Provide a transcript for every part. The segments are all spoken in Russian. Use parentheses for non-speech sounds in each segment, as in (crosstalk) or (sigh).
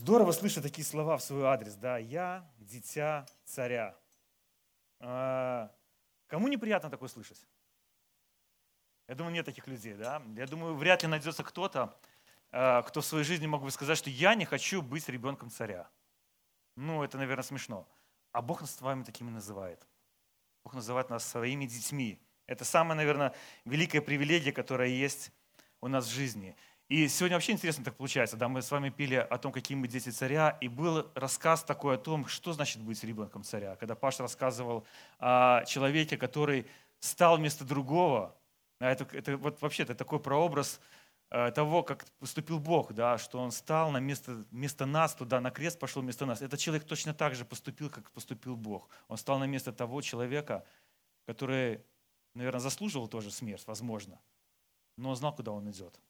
Здорово слышать такие слова в свой адрес, да, я дитя царя. А, кому неприятно такое слышать? Я думаю, нет таких людей, да. Я думаю, вряд ли найдется кто-то, а, кто в своей жизни мог бы сказать, что я не хочу быть ребенком царя. Ну, это, наверное, смешно. А Бог нас с вами такими называет. Бог называет нас своими детьми. Это самая, наверное, великая привилегия, которая есть у нас в жизни. И сегодня вообще интересно так получается. Да, мы с вами пили о том, какие мы дети царя, и был рассказ такой о том, что значит быть ребенком царя. Когда Паш рассказывал о человеке, который стал вместо другого, это, это вот вообще это такой прообраз э, того, как поступил Бог, да, что Он стал на место, вместо нас туда, на крест пошел вместо нас. Этот человек точно так же поступил, как поступил Бог. Он стал на место того человека, который, наверное, заслуживал тоже смерть, возможно, но он знал, куда он идет.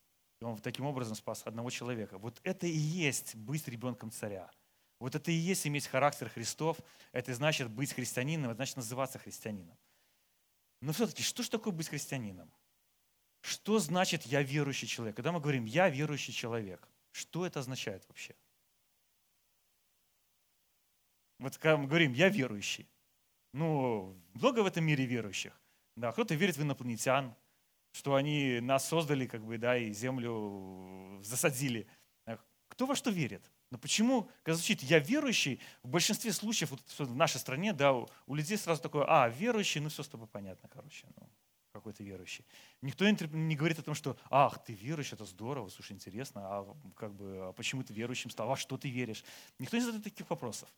И он таким образом спас одного человека. Вот это и есть быть ребенком царя. Вот это и есть иметь характер Христов. Это значит быть христианином, это значит называться христианином. Но все-таки, что же такое быть христианином? Что значит «я верующий человек»? Когда мы говорим «я верующий человек», что это означает вообще? Вот когда мы говорим «я верующий», ну, много в этом мире верующих. Да, кто-то верит в инопланетян, что они нас создали, как бы, да, и землю засадили. Кто во что верит? Но почему, когда звучит «я верующий», в большинстве случаев вот в нашей стране, да, у людей сразу такое «а, верующий, ну все с тобой понятно, короче, ну, какой-то верующий». Никто не говорит о том, что «ах, ты верующий, это здорово, слушай, интересно, а, как бы, а почему ты верующим стал, а что ты веришь?» Никто не задает таких вопросов.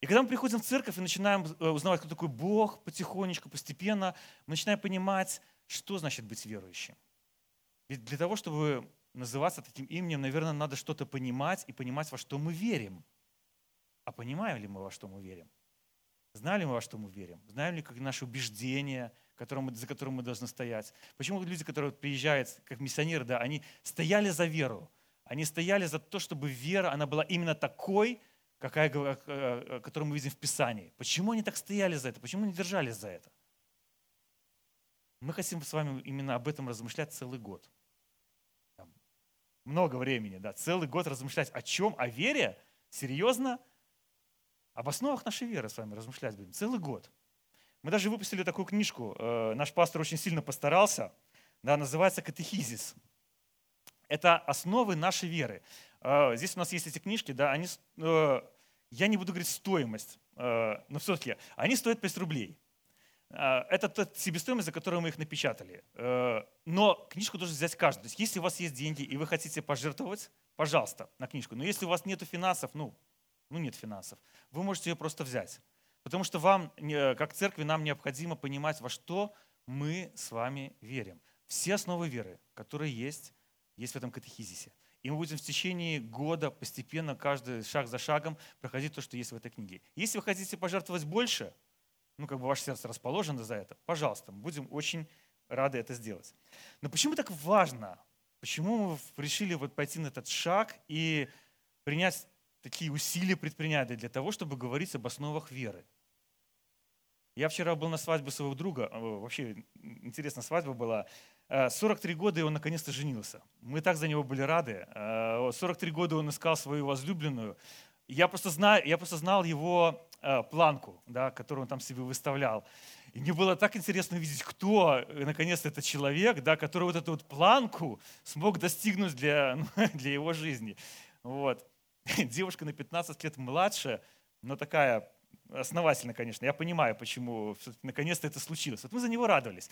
И когда мы приходим в церковь и начинаем э, узнавать, кто такой Бог, потихонечку, постепенно, мы начинаем понимать, что значит быть верующим? Ведь для того, чтобы называться таким именем, наверное, надо что-то понимать и понимать, во что мы верим. А понимаем ли мы, во что мы верим? Знаем ли мы, во что мы верим? Знаем ли, как наши убеждения, которым, за которым мы должны стоять? Почему люди, которые приезжают как миссионеры, да, они стояли за веру, они стояли за то, чтобы вера, она была именно такой, какая, э, э, которую мы видим в Писании. Почему они так стояли за это? Почему они держались за это? Мы хотим с вами именно об этом размышлять целый год. Много времени, да, целый год размышлять о чем? О вере? Серьезно? Об основах нашей веры с вами размышлять будем. Целый год. Мы даже выпустили такую книжку. Э, наш пастор очень сильно постарался. Да, называется «Катехизис». Это основы нашей веры. Э, здесь у нас есть эти книжки, да, они, э, я не буду говорить стоимость, но все-таки они стоят 5 рублей. А, это та себестоимость, за которую мы их напечатали. Э, но книжку должен взять каждый. То есть если у вас есть деньги и вы хотите пожертвовать, пожалуйста, на книжку. Но если у вас нет финансов, ну, ну нет финансов, вы можете ее просто взять. Потому что вам, как церкви, нам необходимо понимать, во что мы с вами верим. Все основы веры, которые есть, есть в этом катехизисе. И мы будем в течение года постепенно, каждый шаг за шагом проходить то, что есть в этой книге. Если вы хотите пожертвовать больше – ну, как бы ваше сердце расположено за это, пожалуйста, мы будем очень рады это сделать. Но почему так важно? Почему мы решили вот пойти на этот шаг и принять такие усилия предпринять для того, чтобы говорить об основах веры? Я вчера был на свадьбе своего друга, вообще интересная свадьба была. 43 года, и он наконец-то женился. Мы так за него были рады. 43 года он искал свою возлюбленную. Я просто, знаю, я просто знал его Э, планку, да, которую он там себе выставлял. И мне было так интересно увидеть, кто, э, наконец, этот человек, да, который вот эту вот планку смог достигнуть для, ну, (laughs) для его жизни. Вот. (laughs) Девушка на 15 лет младше, но такая основательно, конечно. Я понимаю, почему наконец-то это случилось. Вот мы за него радовались.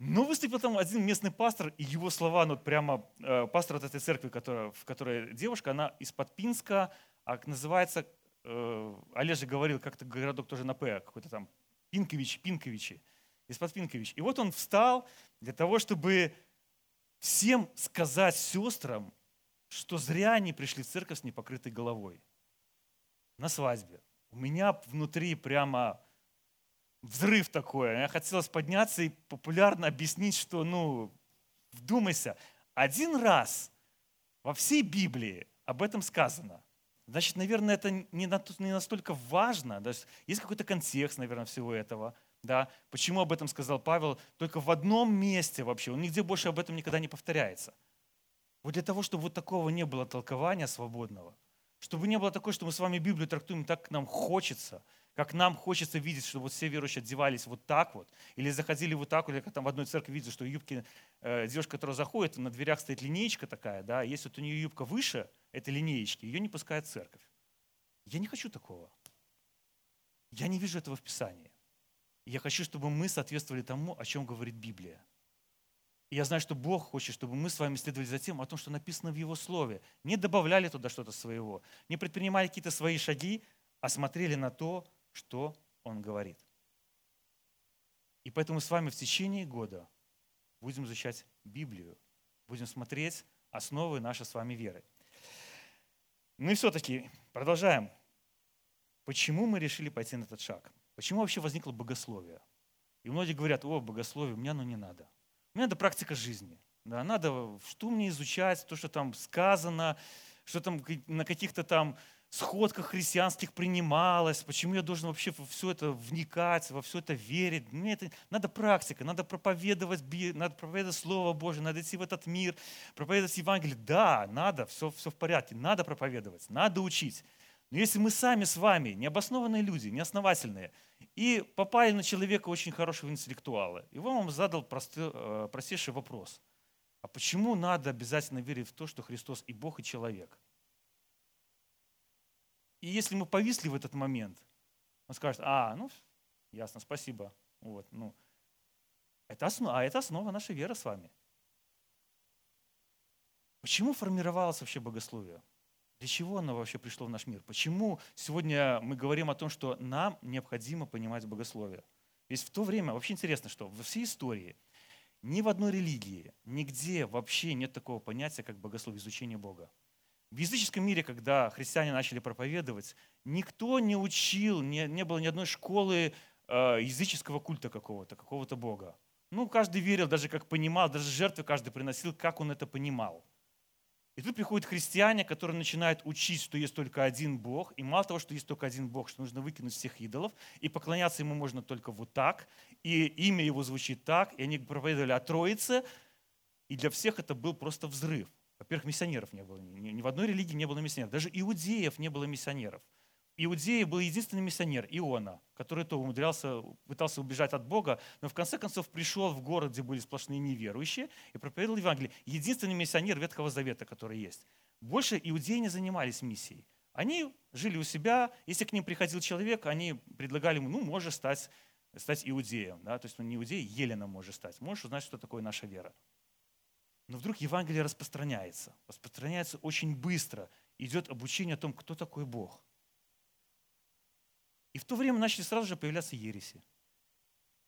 Но выступил там один местный пастор, и его слова, ну прямо э, пастор от этой церкви, которая, в которой девушка, она из-под Пинска, а называется э, Олежа говорил, как-то городок тоже на П, какой-то там Пинкович, Пинковичи, из-под Пинкович. И вот он встал для того, чтобы всем сказать сестрам, что зря они пришли в церковь с непокрытой головой. На свадьбе. У меня внутри прямо взрыв такой. Я хотелось подняться и популярно объяснить, что, ну, вдумайся, один раз во всей Библии об этом сказано. Значит, наверное, это не настолько важно. Да? Есть какой-то контекст, наверное, всего этого. Да? Почему об этом сказал Павел? Только в одном месте вообще. Он нигде больше об этом никогда не повторяется. Вот для того, чтобы вот такого не было толкования свободного, Чтобы не было такое, что мы с вами Библию трактуем так, как нам хочется, как нам хочется видеть, что вот все верующие одевались вот так вот, или заходили вот так или как там в одной церкви видят, что юбки, э, девушка, которая заходит, на дверях стоит линеечка такая, да, если вот у нее юбка выше этой линеечки, ее не пускает церковь. Я не хочу такого. Я не вижу этого в Писании. Я хочу, чтобы мы соответствовали тому, о чем говорит Библия. И я знаю, что Бог хочет, чтобы мы с вами следовали за тем, о том, что написано в Его Слове. Не добавляли туда что-то своего, не предпринимали какие-то свои шаги, а смотрели на то, что Он говорит. И поэтому с вами в течение года будем изучать Библию, будем смотреть основы нашей с вами веры. Ну и все-таки продолжаем. Почему мы решили пойти на этот шаг? Почему вообще возникло богословие? И многие говорят, о, богословие, мне оно не надо. Мне надо практика жизни. Да, надо, что мне изучать, то, что там сказано, что там на каких-то там сходках христианских принималось, почему я должен вообще во все это вникать, во все это верить. Мне это надо практика, надо проповедовать, надо проповедовать Слово Божье, надо идти в этот мир, проповедовать Евангелие. Да, надо, все, все в порядке, надо проповедовать, надо учить. Но если мы сами с вами, необоснованные люди, неосновательные, и попали на человека очень хорошего интеллектуала, и он вам задал э, простейший вопрос. А почему надо обязательно верить в то, что Христос и Бог, и человек? И если мы повисли в этот момент, он скажет, а, ну, ясно, спасибо. Вот, ну, это основа, а это основа нашей веры с вами. Почему формировалось вообще богословие? Для чего оно вообще пришло в наш мир? Почему сегодня мы говорим о том, что нам необходимо понимать богословие? Ведь в то время, вообще интересно, что во всей истории ни в одной религии, нигде вообще нет такого понятия, как богословие, изучение Бога. В языческом мире, когда христиане начали проповедовать, никто не учил, не, не было ни одной школы э, языческого культа какого-то, какого-то Бога. Ну, каждый верил, даже как понимал, даже жертвы каждый приносил, как он это понимал. И тут приходят христиане, которые начинают учить, что есть только один Бог. И мало того, что есть только один Бог, что нужно выкинуть всех идолов. И поклоняться ему можно только вот так. И имя его звучит так. И они проповедовали о Троице. И для всех это был просто взрыв. Во-первых, миссионеров не было. Ни в одной религии не было миссионеров. Даже иудеев не было миссионеров. Иудея был единственный миссионер, Иона, который то умудрялся, пытался убежать от Бога, но в конце концов пришел в город, где были сплошные неверующие, и проповедовал Евангелие. Единственный миссионер Ветхого Завета, который есть. Больше иудеи не занимались миссией. Они жили у себя, если к ним приходил человек, они предлагали ему, ну, можешь стать, стать иудеем. Да? То есть он не иудей, Елена может стать. Можешь узнать, что такое наша вера. Но вдруг Евангелие распространяется. Распространяется очень быстро. Идет обучение о том, кто такой Бог – и в то время начали сразу же появляться ереси.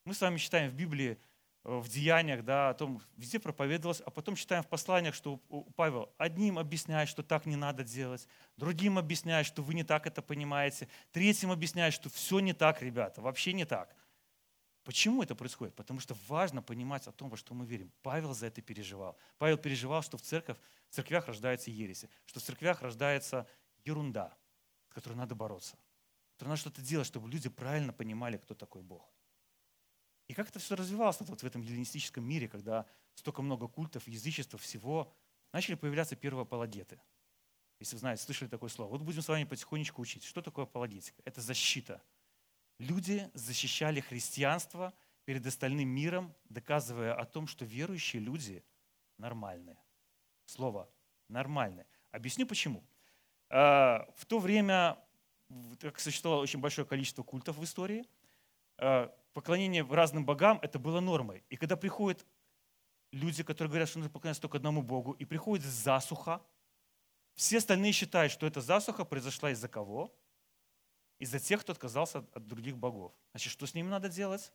Мы с вами читаем в Библии, э, в деяниях, да, о том, везде проповедовалось, а потом читаем в посланиях, что Павел одним объясняет, что так не надо делать, другим объясняет, что вы не так это понимаете, третьим объясняет, что все не так, ребята, вообще не так. Почему это происходит? Потому что важно понимать о том, во что мы верим. Павел за это переживал. Павел переживал, что в, церковь, в церквях рождаются ереси, что в церквях рождается ерунда, с которой надо бороться то надо что-то делать, чтобы люди правильно понимали, кто такой Бог. И как это все развивалось вот в этом гелленистическом мире, когда столько много культов, язычества, всего, начали появляться первые апологеты. Если вы знаете, слышали такое слово. Вот будем с вами потихонечку учить. Что такое апологетика? Это защита. Люди защищали христианство перед остальным миром, доказывая о том, что верующие люди нормальные. Слово нормальные. Объясню почему. А, в то время как существовало очень большое количество культов в истории, э, поклонение разным богам это было нормой. И когда приходят люди, которые говорят, что нужно поклоняться только одному Богу, и приходит засуха, все остальные считают, что эта засуха произошла из-за кого? Из-за тех, кто отказался от других богов. Значит, что с ними надо делать?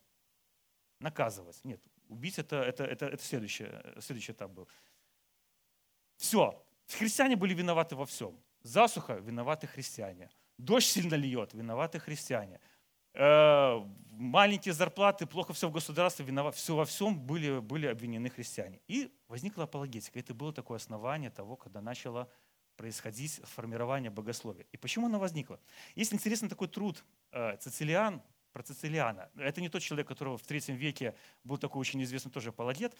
Наказывать. Нет, убить это, это, это, это следующий, следующий этап был. Все. Христиане были виноваты во всем. Засуха виноваты христиане. Дождь сильно льет, виноваты христиане. Э, маленькие зарплаты, плохо все в государстве, виноват, все во всем были, были обвинены христиане. И возникла апологетика. Это было такое основание того, когда начало происходить формирование богословия. И почему оно возникло? Есть интересный такой труд э, Цицилиан, про Цицилиана. Это не тот человек, которого в третьем веке был такой очень известный тоже апологет.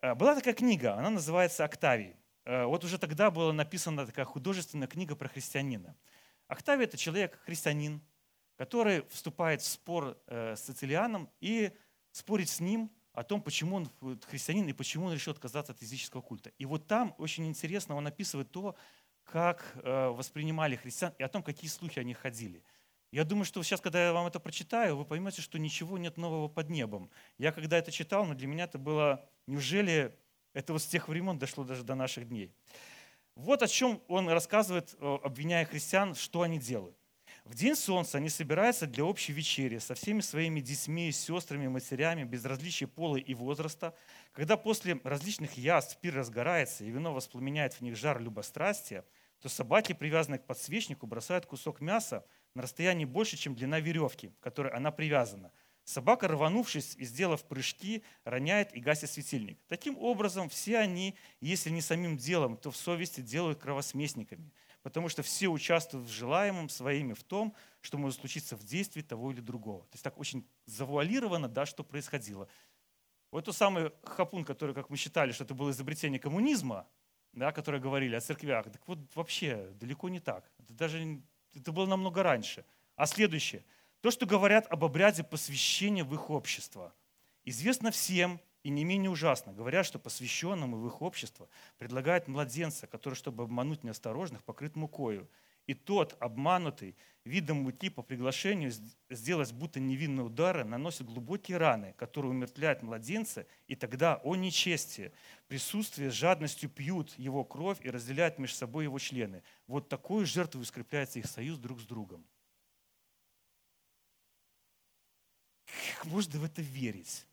Э, была такая книга, она называется «Октавий». э, вот уже тогда была написана такая художественная книга про христианина. Октавий – это человек, христианин, который вступает в спор с Цицилианом и спорит с ним о том, почему он христианин и почему он решил отказаться от языческого культа. И вот там очень интересно он описывает то, как э, воспринимали христиан и о том, какие слухи о них ходили. Я думаю, что сейчас, когда я вам это прочитаю, вы поймете, что ничего нет нового под небом. Я когда это читал, но для меня это было, неужели это вот с тех времен дошло даже до наших дней. Вот о чем он рассказывает, обвиняя христиан, что они делают. В день солнца они собираются для общей вечери со всеми своими детьми, сестрами, матерями, без различия пола и возраста. Когда после различных яств пир разгорается и вино воспламеняет в них жар любострастия, то собаки, привязанные к подсвечнику, бросают кусок мяса на расстоянии больше, чем длина веревки, к которой она привязана. Собака, рванувшись и сделав прыжки, роняет и гасит светильник. Таким образом, все они, если не самим делом, то в совести делают кровосмесниками – потому что все участвуют в желаемом своими в том, что может случиться в действии того или другого. То есть так очень завуалировано, да, что происходило. Вот тот самый хапун, который, как мы считали, что это было изобретение коммунизма, да, которые говорили о церквях, так вот вообще далеко не так. Это даже это было намного раньше. А следующее. То, что говорят об обряде посвящения в их общество. Известно всем, и не менее ужасно, говорят, что посвященному в их общество предлагают младенца, который, чтобы обмануть неосторожных, покрыт мукою. И тот, обманутый видом муки по приглашению сделать будто невинные удары, наносит глубокие раны, которые умертвляют младенца, и тогда, о нечестие, присутствие с жадностью пьют его кровь и разделяют между собой его члены. Вот такой жертвой скрепляется их союз друг с другом. Как можно в это верить?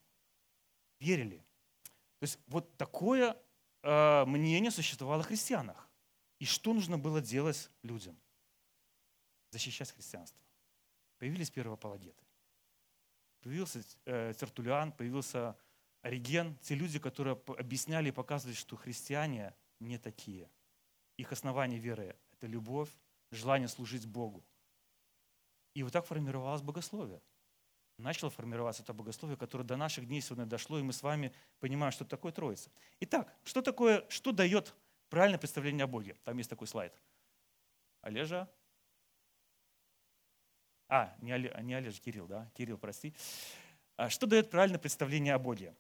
Верили. То есть вот такое э, мнение существовало в христианах. И что нужно было делать людям? Защищать христианство. Появились первые апологеты. Появился э, Тертулиан, появился Ориген, те люди, которые объясняли и показывали, что христиане не такие. Их основание веры – это любовь, желание служить Богу. И вот так формировалось богословие начало формироваться это богословие, которое до наших дней сегодня дошло, и мы с вами понимаем, что такое Троица. Итак, что такое, что дает правильное представление о Боге? Там есть такой слайд. Олежа? А, не, Олеж, не Олежа, Кирилл, да? Кирилл, прости. А что дает правильное представление о Боге?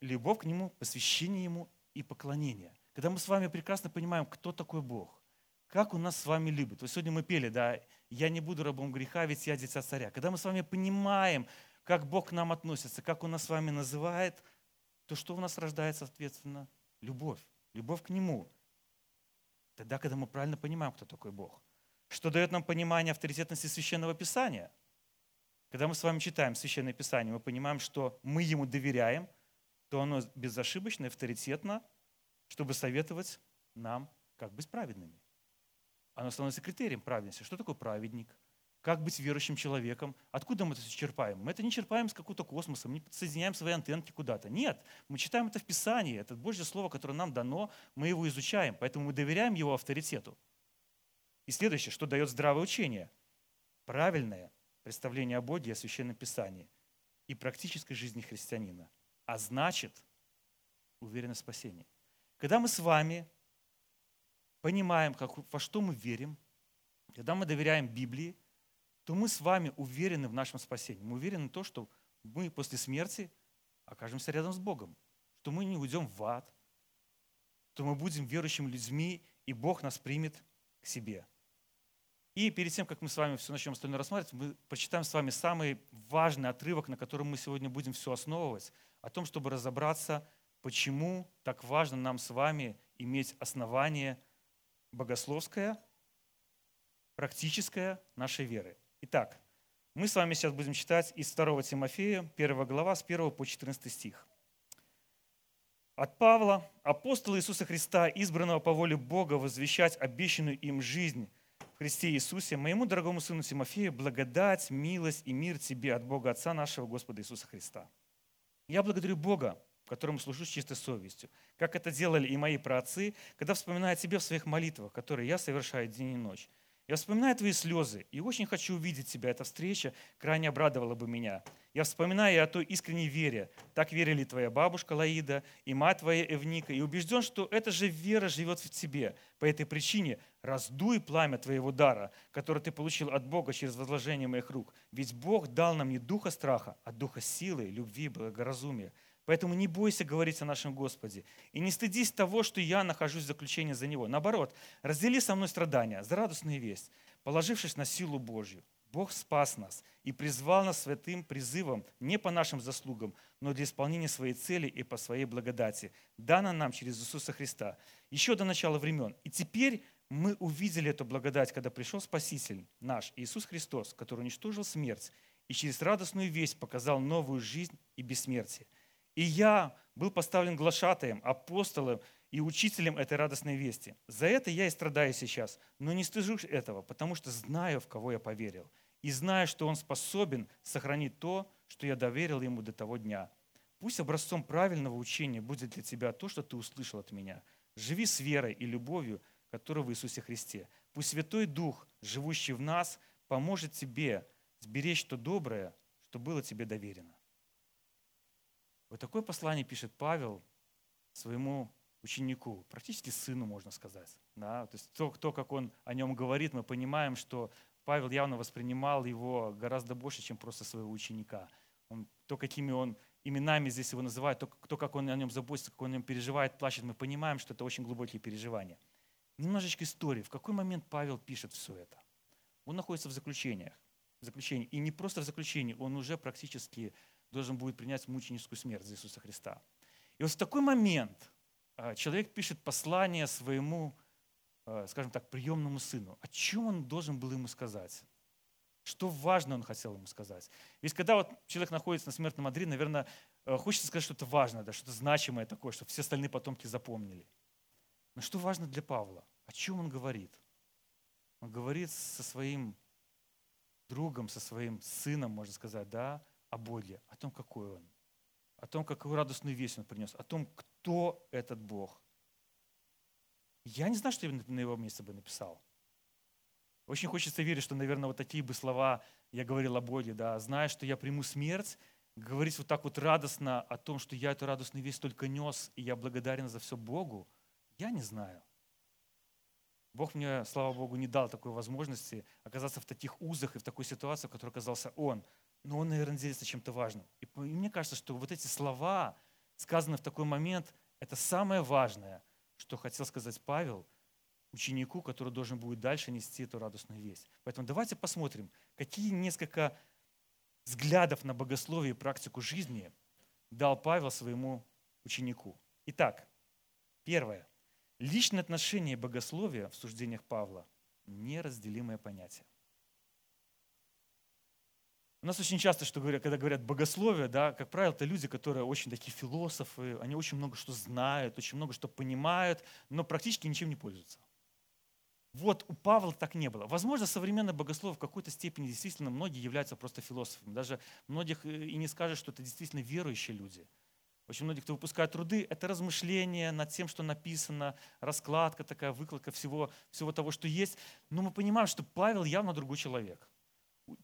Любовь к Нему, посвящение Ему и поклонение. Когда мы с вами прекрасно понимаем, кто такой Бог, как Он нас с вами любит. Вот сегодня мы пели, да, «Я не буду рабом греха, ведь я дитя царя». Когда мы с вами понимаем, как Бог к нам относится, как Он нас с вами называет, то что у нас рождается, соответственно? Любовь. Любовь к Нему. Тогда, когда мы правильно понимаем, кто такой Бог. Что дает нам понимание авторитетности Священного Писания. Когда мы с вами читаем Священное Писание, мы понимаем, что мы Ему доверяем, то оно безошибочно авторитетно, чтобы советовать нам, как быть праведными оно становится критерием праведности. Что такое праведник? Как быть верующим человеком? Откуда мы это все черпаем? Мы это не черпаем с какого-то космоса, мы не соединяем свои антенки куда-то. Нет, мы читаем это в Писании. Это Божье Слово, которое нам дано, мы его изучаем, поэтому мы доверяем его авторитету. И следующее, что дает здравое учение? Правильное представление о Боге и о Священном Писании и практической жизни христианина. А значит, уверенность в спасении. Когда мы с вами понимаем, как, во что мы верим, когда мы доверяем Библии, то мы с вами уверены в нашем спасении. Мы уверены в том, что мы после смерти окажемся рядом с Богом, что мы не уйдем в ад, что мы будем верующими людьми, и Бог нас примет к себе. И перед тем, как мы с вами все начнем остальное рассматривать, мы прочитаем с вами самый важный отрывок, на котором мы сегодня будем все основывать, о том, чтобы разобраться, почему так важно нам с вами иметь основание богословская, практическая нашей веры. Итак, мы с вами сейчас будем читать из 2 Тимофея, 1 глава, с 1 по 14 стих. От Павла, апостола Иисуса Христа, избранного по воле Бога, возвещать обещанную им жизнь в Христе Иисусе, моему дорогому сыну Тимофею, благодать, милость и мир тебе от Бога Отца нашего Господа Иисуса Христа. Я благодарю Бога, которому служу с чистой совестью, как это делали и мои праотцы, когда вспоминаю о тебе в своих молитвах, которые я совершаю день и ночь. Я вспоминаю твои слезы и очень хочу увидеть тебя. Эта встреча крайне обрадовала бы меня. Я вспоминаю о той искренней вере. Так верили твоя бабушка Лаида и мать твоя Эвника. И убежден, что эта же вера живет в тебе. По этой причине раздуй пламя твоего дара, который ты получил от Бога через возложение моих рук. Ведь Бог дал нам не духа страха, а духа силы, любви, благоразумия. Поэтому не бойся говорить о нашем Господе. И не стыдись того, что я нахожусь в заключении за Него. Наоборот, раздели со мной страдания за радостную весть, положившись на силу Божью. Бог спас нас и призвал нас святым призывом не по нашим заслугам, но для исполнения своей цели и по своей благодати, дана нам через Иисуса Христа, еще до начала времен. И теперь мы увидели эту благодать, когда пришел Спаситель наш, Иисус Христос, который уничтожил смерть и через радостную весть показал новую жизнь и бессмертие. И я был поставлен глашатаем, апостолом и учителем этой радостной вести. За это я и страдаю сейчас, но не стыжусь этого, потому что знаю, в кого я поверил, и знаю, что Он способен сохранить то, что я доверил Ему до того дня. Пусть образцом правильного учения будет для тебя то, что ты услышал от меня. Живи с верой и любовью, которая в Иисусе Христе. Пусть Святой Дух, живущий в нас, поможет тебе сберечь то доброе, что было тебе доверено. Вот такое послание пишет Павел своему ученику, практически сыну, можно сказать. Да? То есть то, то, как он о нем говорит, мы понимаем, что Павел явно воспринимал его гораздо больше, чем просто своего ученика. Он, то, какими он именами здесь его называет, то, то, как он о нем заботится, как он о нем переживает, плачет, мы понимаем, что это очень глубокие переживания. Немножечко истории. В какой момент Павел пишет все это? Он находится в заключениях. В заключении. И не просто в заключении, он уже практически должен будет принять мученическую смерть за Иисуса Христа. И вот в такой момент а, человек пишет послание своему, а, скажем так, приемному сыну. О чем он должен был ему сказать? Что важно он хотел ему сказать? Ведь когда вот человек находится на смертном одре, наверное, а, хочется сказать что-то важное, да, что-то значимое такое, чтобы все остальные потомки запомнили. Но что важно для Павла? О чем он говорит? Он говорит со своим другом, со своим сыном, можно сказать, да, о Боге, о том, какой Он, о том, какую радостную весть Он принес, о том, кто этот Бог. Я не знаю, что я на его месте бы написал. Очень хочется верить, что, наверное, вот такие бы слова я говорил о Боге, да, зная, что я приму смерть, говорить вот так вот радостно о том, что я эту радостную весть только нес, и я благодарен за все Богу, я не знаю. Бог мне, слава Богу, не дал такой возможности оказаться в таких узах и в такой ситуации, в которой оказался Он но он, наверное, делится чем-то важным. И мне кажется, что вот эти слова, сказанные в такой момент, это самое важное, что хотел сказать Павел ученику, который должен будет дальше нести эту радостную весть. Поэтому давайте посмотрим, какие несколько взглядов на богословие и практику жизни дал Павел своему ученику. Итак, первое. Личное отношение и богословие в суждениях Павла – неразделимое понятие. У нас очень часто, что говорят, когда говорят богословие, да, как правило, это люди, которые очень такие философы, они очень много что знают, очень много что понимают, но практически ничем не пользуются. Вот у Павла так не было. Возможно, современное богословие в какой-то степени действительно многие являются просто философами. Даже многих э, и не скажешь, что это действительно верующие люди. Очень многие, кто выпускает труды, это размышление над тем, что написано, раскладка такая, выкладка всего, всего того, что есть. Но мы понимаем, что Павел явно другой человек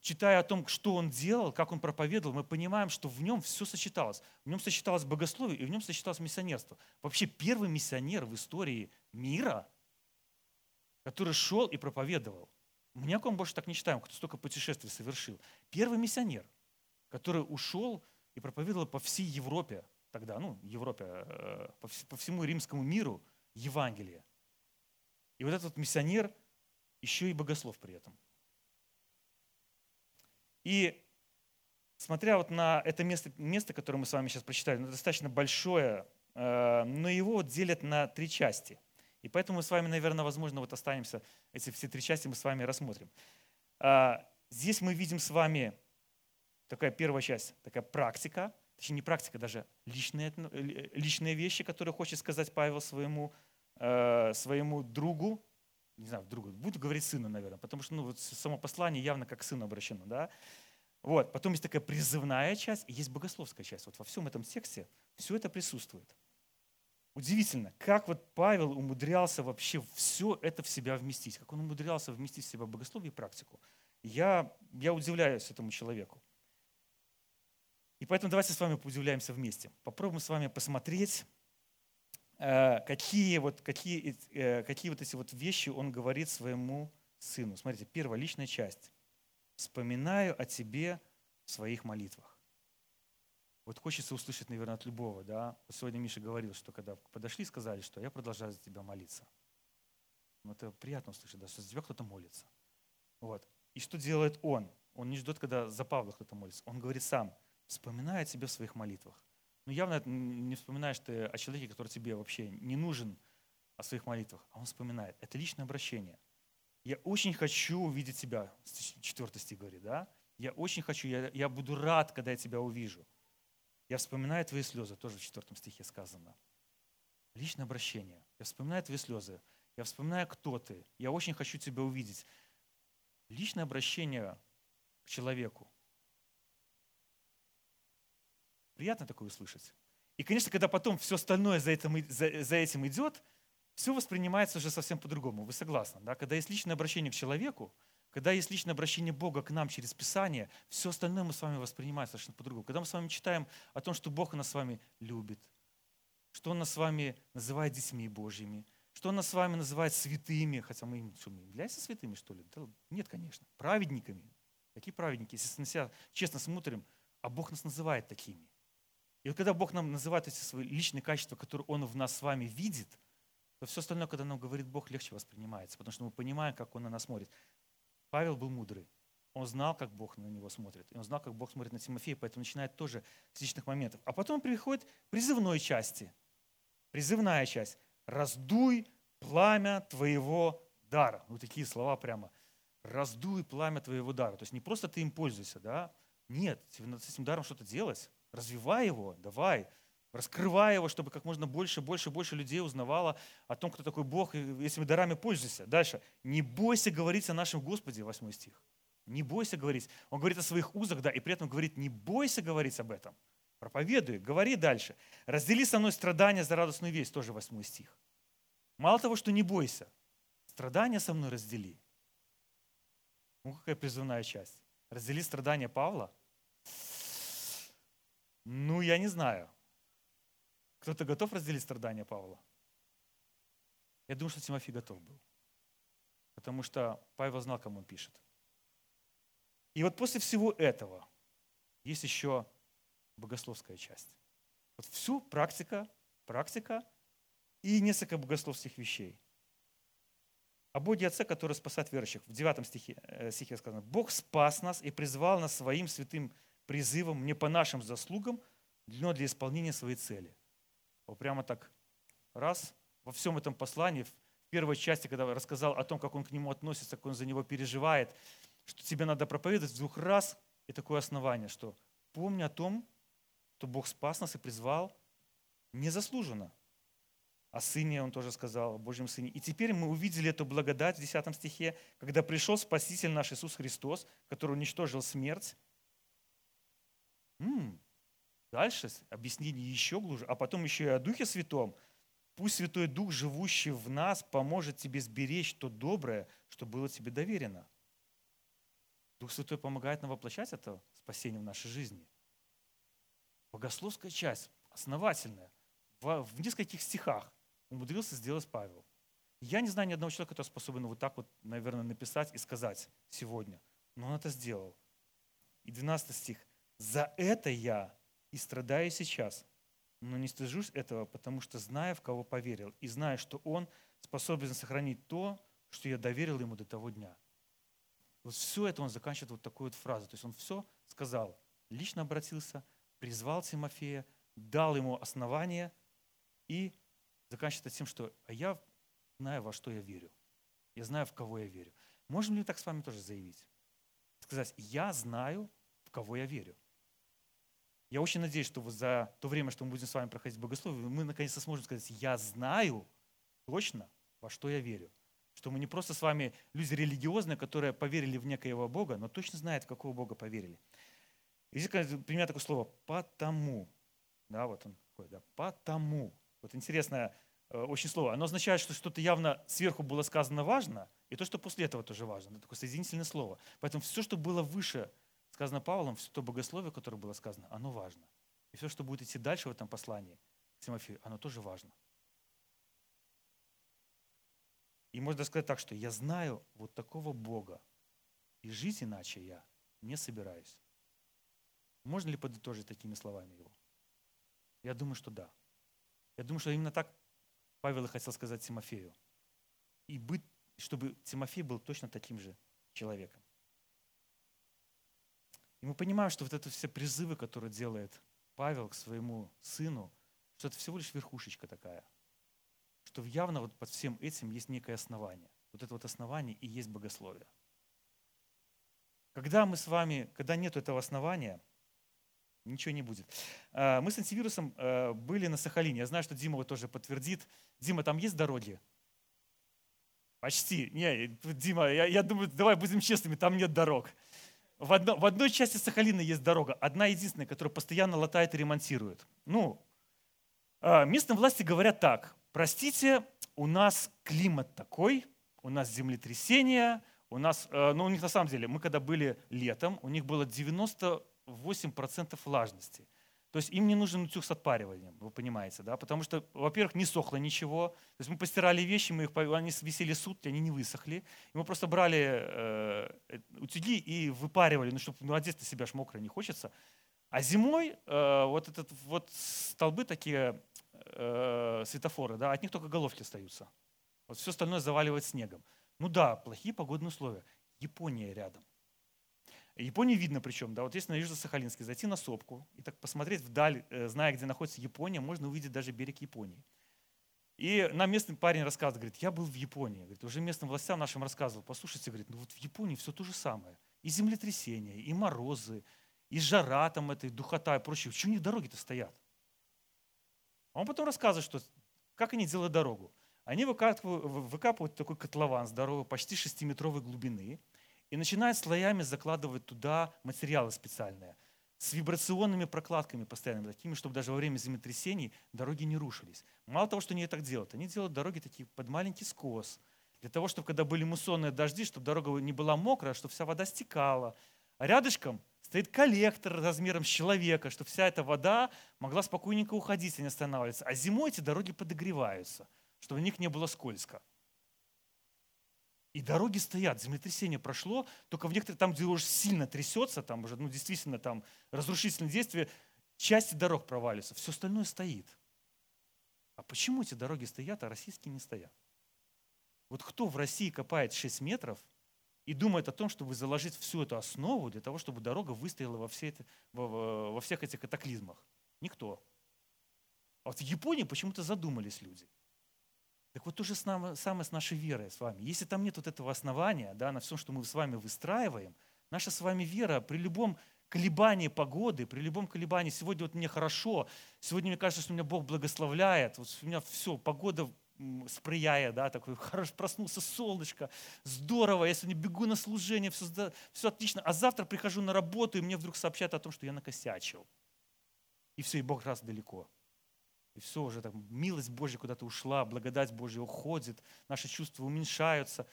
читая о том, что он делал, как он проповедовал, мы понимаем, что в нем все сочеталось. В нем сочеталось богословие и в нем сочеталось миссионерство. Вообще первый миссионер в истории мира, который шел и проповедовал. Мы ни о ком больше так не читаем, кто столько путешествий совершил. Первый миссионер, который ушел и проповедовал по всей Европе тогда, ну, Европе, э, по всему римскому миру Евангелие. И вот этот миссионер еще и богослов при этом. И смотря вот на это место, место, которое мы с вами сейчас прочитали, оно достаточно большое, э, но его вот делят на три части. И поэтому мы с вами, наверное, возможно, вот останемся, эти все три части мы с вами рассмотрим. А, здесь мы видим с вами такая первая часть, такая практика, точнее не практика, даже личные, э, личные вещи, которые хочет сказать Павел своему, э, своему другу, не знаю, другу, буду говорить сыну, наверное, потому что ну, вот само послание явно как к сыну обращено. Да? Вот. Потом есть такая призывная часть, и есть богословская часть. Вот во всем этом тексте все это присутствует. Удивительно, как вот Павел умудрялся вообще все это в себя вместить, как он умудрялся вместить в себя богословие и практику. Я, я удивляюсь этому человеку. И поэтому давайте с вами поудивляемся вместе. Попробуем с вами посмотреть, какие вот, какие, э, какие вот эти вот вещи он говорит своему сыну. Смотрите, первая личная часть. «Вспоминаю о тебе в своих молитвах». Вот хочется услышать, наверное, от любого. Да? Сегодня Миша говорил, что когда подошли сказали, что я продолжаю за тебя молиться. Ну, это приятно услышать, да, что за тебя кто-то молится. Вот. И что делает он? Он не ждет, когда за Павла кто-то молится. Он говорит сам, вспоминай о тебе в своих молитвах. Ну, явно не вспоминаешь ты о человеке, который тебе вообще не нужен о своих молитвах, а он вспоминает. Это личное обращение. Я очень хочу увидеть тебя, 4 стих говорит, да? Я очень хочу, я, я буду рад, когда я тебя увижу. Я вспоминаю твои слезы, тоже в четвертом стихе сказано. Личное обращение. Я вспоминаю твои слезы. Я вспоминаю, кто ты. Я очень хочу тебя увидеть. Личное обращение к человеку. Приятно такое услышать. И, конечно, когда потом все остальное за этим, за, за этим идет, все воспринимается уже совсем по-другому. Вы согласны? Да? Когда есть личное обращение к человеку, когда есть личное обращение Бога к нам через Писание, все остальное мы с вами воспринимаем совершенно по-другому. Когда мы с вами читаем о том, что Бог нас с вами любит, что Он нас с вами называет детьми Божьими, что Он нас с вами называет святыми, хотя мы, что, мы являемся святыми, что ли? Да, нет, конечно. Праведниками. Какие праведники? Если на себя честно смотрим, а Бог нас называет такими. И вот когда Бог нам называет эти свои личные качества, которые Он в нас с вами видит, то все остальное, когда нам говорит Бог, легче воспринимается, потому что мы понимаем, как Он на нас смотрит. Павел был мудрый. Он знал, как Бог на него смотрит. И он знал, как Бог смотрит на Тимофея, поэтому начинает тоже с личных моментов. А потом приходит к призывной части. Призывная часть. «Раздуй пламя твоего дара». Вот такие слова прямо. «Раздуй пламя твоего дара». То есть не просто ты им пользуешься, да? Нет, с этим даром что-то делать. Развивай его, давай. Раскрывай его, чтобы как можно больше, больше, больше людей узнавало о том, кто такой Бог, и этими дарами пользуйся. Дальше. Не бойся говорить о нашем Господе, 8 стих. Не бойся говорить. Он говорит о своих узах, да, и при этом говорит, не бойся говорить об этом. Проповедуй, говори дальше. Раздели со мной страдания за радостную весть, тоже 8 стих. Мало того, что не бойся, страдания со мной раздели. Ну, какая призывная часть. Раздели страдания Павла? Ну, я не знаю. Кто-то готов разделить страдания Павла? Я думаю, что Тимофей готов был. Потому что Павел знал, кому он пишет. И вот после всего этого есть еще богословская часть. Вот всю практика, практика и несколько богословских вещей. О Боге Отце, который спасает верующих. В 9 стихе, э, стихе сказано, «Бог спас нас и призвал нас своим святым призывом не по нашим заслугам, но для исполнения своей цели». Вот прямо так раз во всем этом послании, в первой части, когда рассказал о том, как он к нему относится, как он за него переживает, что тебе надо проповедовать двух раз, и такое основание, что помни о том, что Бог спас нас и призвал незаслуженно. О Сыне он тоже сказал, о Божьем Сыне. И теперь мы увидели эту благодать в 10 стихе, когда пришел Спаситель наш Иисус Христос, который уничтожил смерть. М-м, Дальше объяснение еще глубже, а потом еще и о Духе Святом. Пусть Святой Дух, живущий в нас, поможет тебе сберечь то доброе, что было тебе доверено. Дух Святой помогает нам воплощать это спасение в нашей жизни. Богословская часть, основательная, в, в нескольких стихах умудрился сделать Павел. Я не знаю ни одного человека, который способен вот так вот, наверное, написать и сказать сегодня. Но он это сделал. И 12 стих. «За это я, и страдаю сейчас, но не стыжусь этого, потому что знаю, в кого поверил, и знаю, что Он способен сохранить то, что я доверил Ему до того дня. Вот все это он заканчивает вот такой вот фразой. То есть он все сказал, лично обратился, призвал Тимофея, дал ему основание и заканчивает тем, что «а я знаю, во что я верю. Я знаю, в кого я верю». Можем ли так с вами тоже заявить? Сказать «я знаю, в кого я верю». Я очень надеюсь, что за то время, что мы будем с вами проходить богословие, мы наконец-то сможем сказать, я знаю точно, во что я верю. Что мы не просто с вами люди религиозные, которые поверили в некоего Бога, но точно знают, в какого Бога поверили. И здесь, пример такое слово «потому». Да, вот он такой, да, «потому». Вот интересное э, очень слово. Оно означает, что что-то явно сверху было сказано важно, и то, что после этого тоже важно. Это такое соединительное слово. Поэтому все, что было выше сказано Павлом, все то богословие, которое было сказано, оно важно. И все, что будет идти дальше в этом послании к Тимофею, оно тоже важно. И можно сказать так, что я знаю вот такого Бога, и жить иначе я не собираюсь. Можно ли подытожить такими словами его? Я думаю, что да. Я думаю, что именно так Павел и хотел сказать Тимофею. И быть, чтобы Тимофей был точно таким же человеком. И мы понимаем, что вот это все призывы, которые делает Павел к своему сыну, что это всего лишь верхушечка такая – что явно вот под всем этим есть некое основание. Вот это вот основание и есть богословие. Когда мы с вами, когда нет этого основания, ничего не будет. А, мы с антивирусом э, были на Сахалине. Я знаю, что Дима вот тоже подтвердит. Дима, там есть дороги? Почти. Не, Дима, я, я думаю, давай будем честными, там нет дорог. В, одно, в одной части Сахалина есть дорога, одна единственная, которая постоянно латает и ремонтирует. Ну, а, местные власти говорят так, простите, у нас климат такой, у нас землетрясения, у нас, э, ну у них на самом деле, мы когда были летом, у них было 98% влажности. То есть им не нужен утюг с отпариванием, вы понимаете, да? Потому что, во-первых, не сохло ничего. То есть мы постирали вещи, мы их, они висели сутки, они не высохли. И мы просто брали э, утюги и выпаривали, ну, чтобы ну, одеть себя ж мокро не хочется. А зимой э, вот этот вот столбы такие э, светофоры, да, от них только головки остаются. Вот все остальное заваливает снегом. Ну да, плохие погодные условия. Япония рядом. Японию видно причем, да, вот если на Южно-Сахалинске зайти на сопку и так посмотреть вдаль, э, зная, где находится Япония, можно увидеть даже берег Японии. И нам местный парень рассказывает, говорит, я был в Японии, говорит, уже местным властям нашим рассказывал, послушайте, говорит, ну вот в Японии все то же самое. И землетрясения, и морозы, и жара там этой, духота и прочее. Почему у них дороги-то стоят? А он потом рассказывает, что как они делают дорогу. Они выкапывают, выкапывают такой котлован здоровый, почти 6-метровой глубины, и начинают слоями закладывать туда материалы специальные с вибрационными прокладками постоянными, такими, чтобы даже во время землетрясений дороги не рушились. Мало того, что они так делают, они делают дороги такие под маленький скос, для того, чтобы когда были муссонные дожди, чтобы дорога не была мокрая, чтобы вся вода стекала. А рядышком стоит коллектор размером с человека, чтобы вся эта вода могла спокойненько уходить, а не останавливаться. А зимой эти дороги подогреваются, чтобы в них не было скользко. И дороги стоят, землетрясение прошло, только в некоторых, там, где уже сильно трясется, там уже, ну, действительно, там разрушительные действия, части дорог провалится, все остальное стоит. А почему эти дороги стоят, а российские не стоят? Вот кто в России копает 6 метров – и думает о том, чтобы заложить всю эту основу для того, чтобы дорога выстояла во, все это, во, во всех этих катаклизмах. Никто. А вот в Японии почему-то задумались люди. Так вот то же самое с нашей верой с вами. Если там нет вот этого основания да, на всем, что мы с вами выстраиваем, наша с вами вера при любом колебании погоды, при любом колебании, сегодня вот мне хорошо, сегодня мне кажется, что меня Бог благословляет, вот у меня все, погода сприяя, да, такой, (laughs) хорошо, проснулся солнышко, здорово, я сегодня бегу на служение, все, все отлично, а завтра прихожу на работу, и мне вдруг сообщают о том, что я накосячил. И все, и Бог раз далеко. И все уже так, милость Божья куда-то ушла, благодать Божья уходит, наши чувства уменьшаются.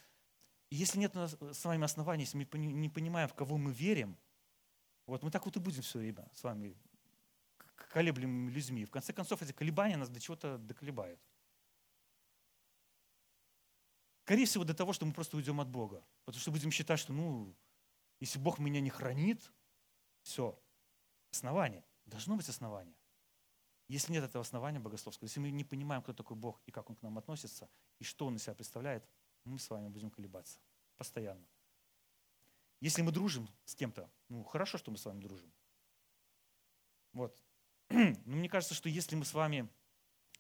И если нет с вами оснований, если мы не понимаем, в кого мы верим, вот мы так вот и будем все время с вами колеблемыми людьми. В конце концов, эти колебания нас до чего-то доколебают. Скорее всего, до того, что мы просто уйдем от Бога. Потому что будем считать, что, ну, если Бог меня не хранит, все. Основание. Должно быть основание. Если нет этого основания богословского, если мы не понимаем, кто такой Бог и как Он к нам относится, и что Он из себя представляет, мы с вами будем колебаться. Постоянно. Если мы дружим с кем-то, ну, хорошо, что мы с вами дружим. Вот. (clears throat) Но мне кажется, что если мы с вами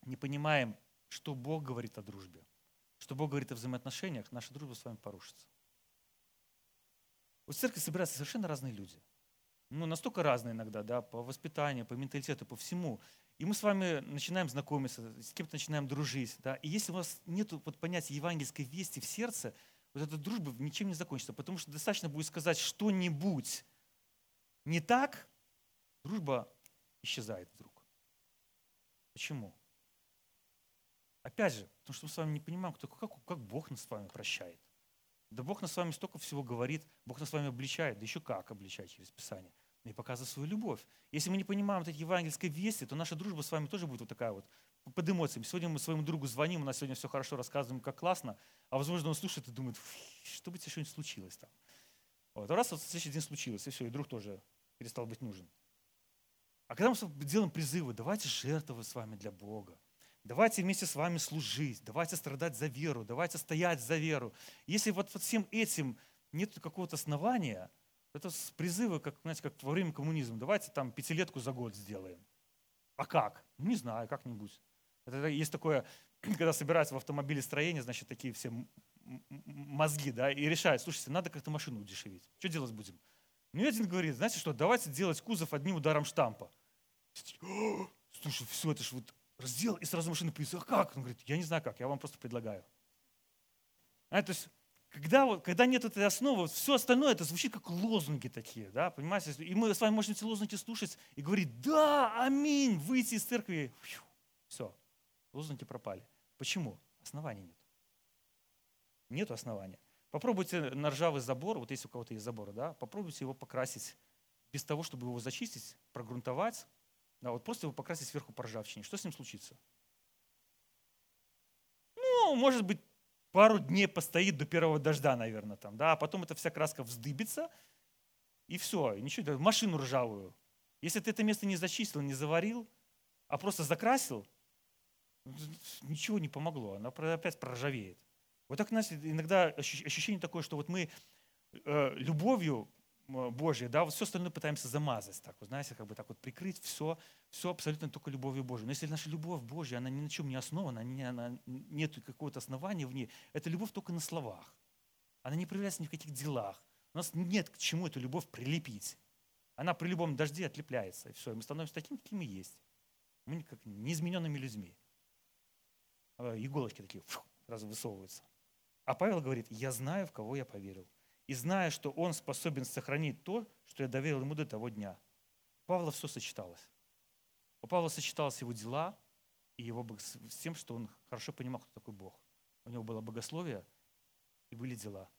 не понимаем, что Бог говорит о дружбе, что Бог говорит о взаимоотношениях, наша дружба с вами порушится. Вот в церкви собираются совершенно разные люди. Ну, настолько разные иногда, да, по воспитанию, по менталитету, по всему. И мы с вами начинаем знакомиться, с кем-то начинаем дружить. Да? И если у вас нет вот понятия евангельской вести в сердце, вот эта дружба ничем не закончится, потому что достаточно будет сказать что-нибудь не так, дружба исчезает вдруг. Почему? Опять же, потому что мы с вами не понимаем, кто, как, как Бог нас с вами прощает. Да Бог нас с вами столько всего говорит, Бог нас с вами обличает, да еще как обличать через Писание. И показывает свою любовь. Если мы не понимаем вот эти евангельской вести, то наша дружба с вами тоже будет вот такая вот, под эмоциями. Сегодня мы своему другу звоним, у нас сегодня все хорошо, рассказываем, как классно, а возможно он слушает и думает, что бы тебе что-нибудь случилось там. Вот. А раз вот следующий день случилось, и все, и друг тоже перестал быть нужен. А когда мы делаем призывы, давайте жертвовать с вами для Бога. Давайте вместе с вами служить, давайте страдать за веру, давайте стоять за веру. Если вот, вот всем этим нет какого-то основания, это призывы, как, знаете, как во время коммунизма. Давайте там пятилетку за год сделаем. А как? Ну, не знаю, как-нибудь. Это, есть такое, (clears throat) когда собираются в автомобиле строение, значит, такие все мозги, да, и решают, слушайте, надо как-то машину удешевить. Что делать будем? Ну, один говорит, знаете что, давайте делать кузов одним ударом штампа. Слушай, все, это же вот раздел, и сразу машина появится. А как? Он говорит, я не знаю как, я вам просто предлагаю. А, то есть, когда, когда нет этой основы, все остальное это звучит как лозунги такие, да, понимаете? И мы с вами можем эти лозунги слушать и говорить, да, аминь, выйти из церкви. Фью, все, лозунги пропали. Почему? Оснований нет. Нет основания. Попробуйте на ржавый забор, вот если у кого-то есть забор, да, попробуйте его покрасить без того, чтобы его зачистить, прогрунтовать, да, вот просто его покрасить сверху по ржавчине. Что с ним случится? Ну, может быть, пару дней постоит до первого дождя, наверное, там, да, а потом эта вся краска вздыбится, и все, и ничего, машину ржавую. Если ты это место не зачистил, не заварил, а просто закрасил, ничего не помогло, она опять проржавеет. Вот так, знаете, иногда ощущение такое, что вот мы э, любовью Божьей, да, вот все остальное пытаемся замазать, так, вот, знаете, как бы так вот прикрыть все, все абсолютно только любовью Божьей. Но если наша любовь Божья, она ни на чем не основана, не, она, нет какого-то основания в ней, это любовь только на словах. Она не проявляется ни в каких делах. У нас нет к чему эту любовь прилепить. Она при любом дожде отлепляется, и все, и мы становимся такими, какими мы есть. Мы как неизмененными людьми. А, иголочки такие фу, сразу высовываются. А Павел говорит, я знаю, в кого я поверил и зная, что он способен сохранить то, что я доверил ему до того дня. У Павла все сочеталось. У Павла сочеталось его дела и его с тем, что он хорошо понимал, кто такой Бог. У него было богословие и были дела.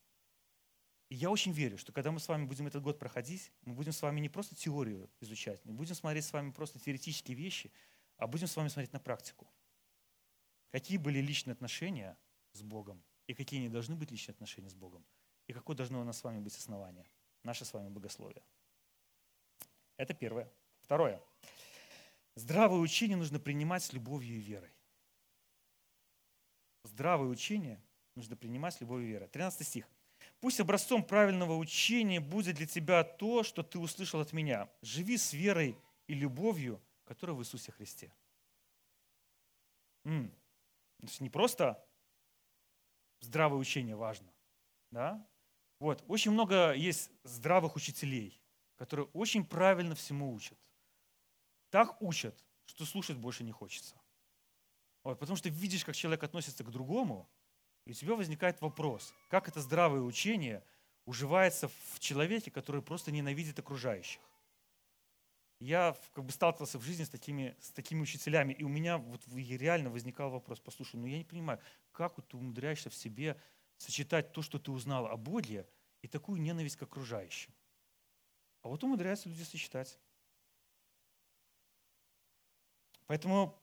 И я очень верю, что когда мы с вами будем этот год проходить, мы будем с вами не просто теорию изучать, не будем смотреть с вами просто теоретические вещи, а будем с вами смотреть на практику. Какие были личные отношения с Богом и какие не должны быть личные отношения с Богом. И какое должно у нас с вами быть основание? Наше с вами богословие. Это первое. Второе. Здравое учение нужно принимать с любовью и верой. Здравое учение нужно принимать с любовью и верой. 13 стих. Пусть образцом правильного учения будет для тебя то, что ты услышал от меня. Живи с верой и любовью, которая в Иисусе Христе. М-м. Не просто здравое учение важно, да? Вот. Очень много есть здравых учителей, которые очень правильно всему учат. Так учат, что слушать больше не хочется. Вот, потому что видишь, как человек относится к другому, и у тебя возникает вопрос, как это здравое учение уживается в человеке, который просто ненавидит окружающих. Я как бы сталкивался в жизни с такими, с такими учителями, и у меня вот реально возникал вопрос, послушай, ну я не понимаю, как ты умудряешься в себе сочетать то, что ты узнал о Боге, и такую ненависть к окружающим. А вот умудряются люди сочетать. Поэтому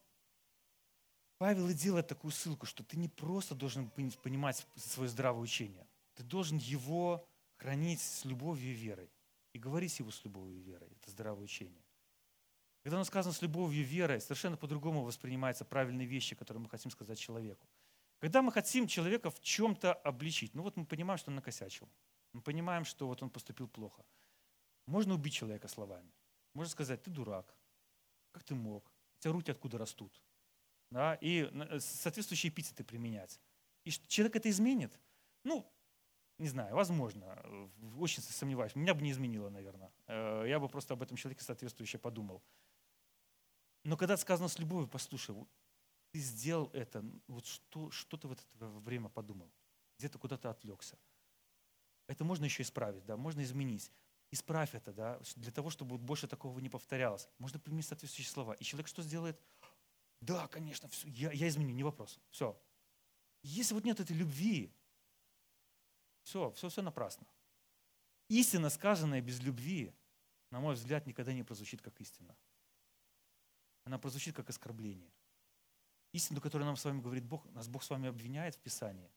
Павел и делает такую ссылку, что ты не просто должен понимать свое здравое учение, ты должен его хранить с любовью и верой. И говорить его с любовью и верой. Это здравое учение. Когда оно сказано с любовью и верой, совершенно по-другому воспринимаются правильные вещи, которые мы хотим сказать человеку. Когда мы хотим человека в чем-то обличить, ну вот мы понимаем, что он накосячил. Мы понимаем, что вот он поступил плохо. Можно убить человека словами. Можно сказать, ты дурак. Как ты мог? У тебя руки откуда растут? Да? И э, соответствующие эпитеты применять. И человек это изменит? Ну, не знаю, возможно. Очень сомневаюсь. Меня бы не изменило, наверное. Э, я бы просто об этом человеке соответствующе подумал. Но когда сказано с любовью, послушай, ты сделал это, вот что, что ты в это время подумал? Где-то куда-то отвлекся. Это можно еще исправить, да, можно изменить. Исправь это, да, для того, чтобы больше такого не повторялось. Можно применить соответствующие слова. И человек что сделает? Да, конечно, все, я, я изменю, не вопрос. Все. Если вот нет этой любви, все, все, все напрасно. Истина, сказанная без любви, на мой взгляд, никогда не прозвучит как истина. Она прозвучит как оскорбление. Истину, которую нам с вами говорит Бог, нас Бог с вами обвиняет в Писании.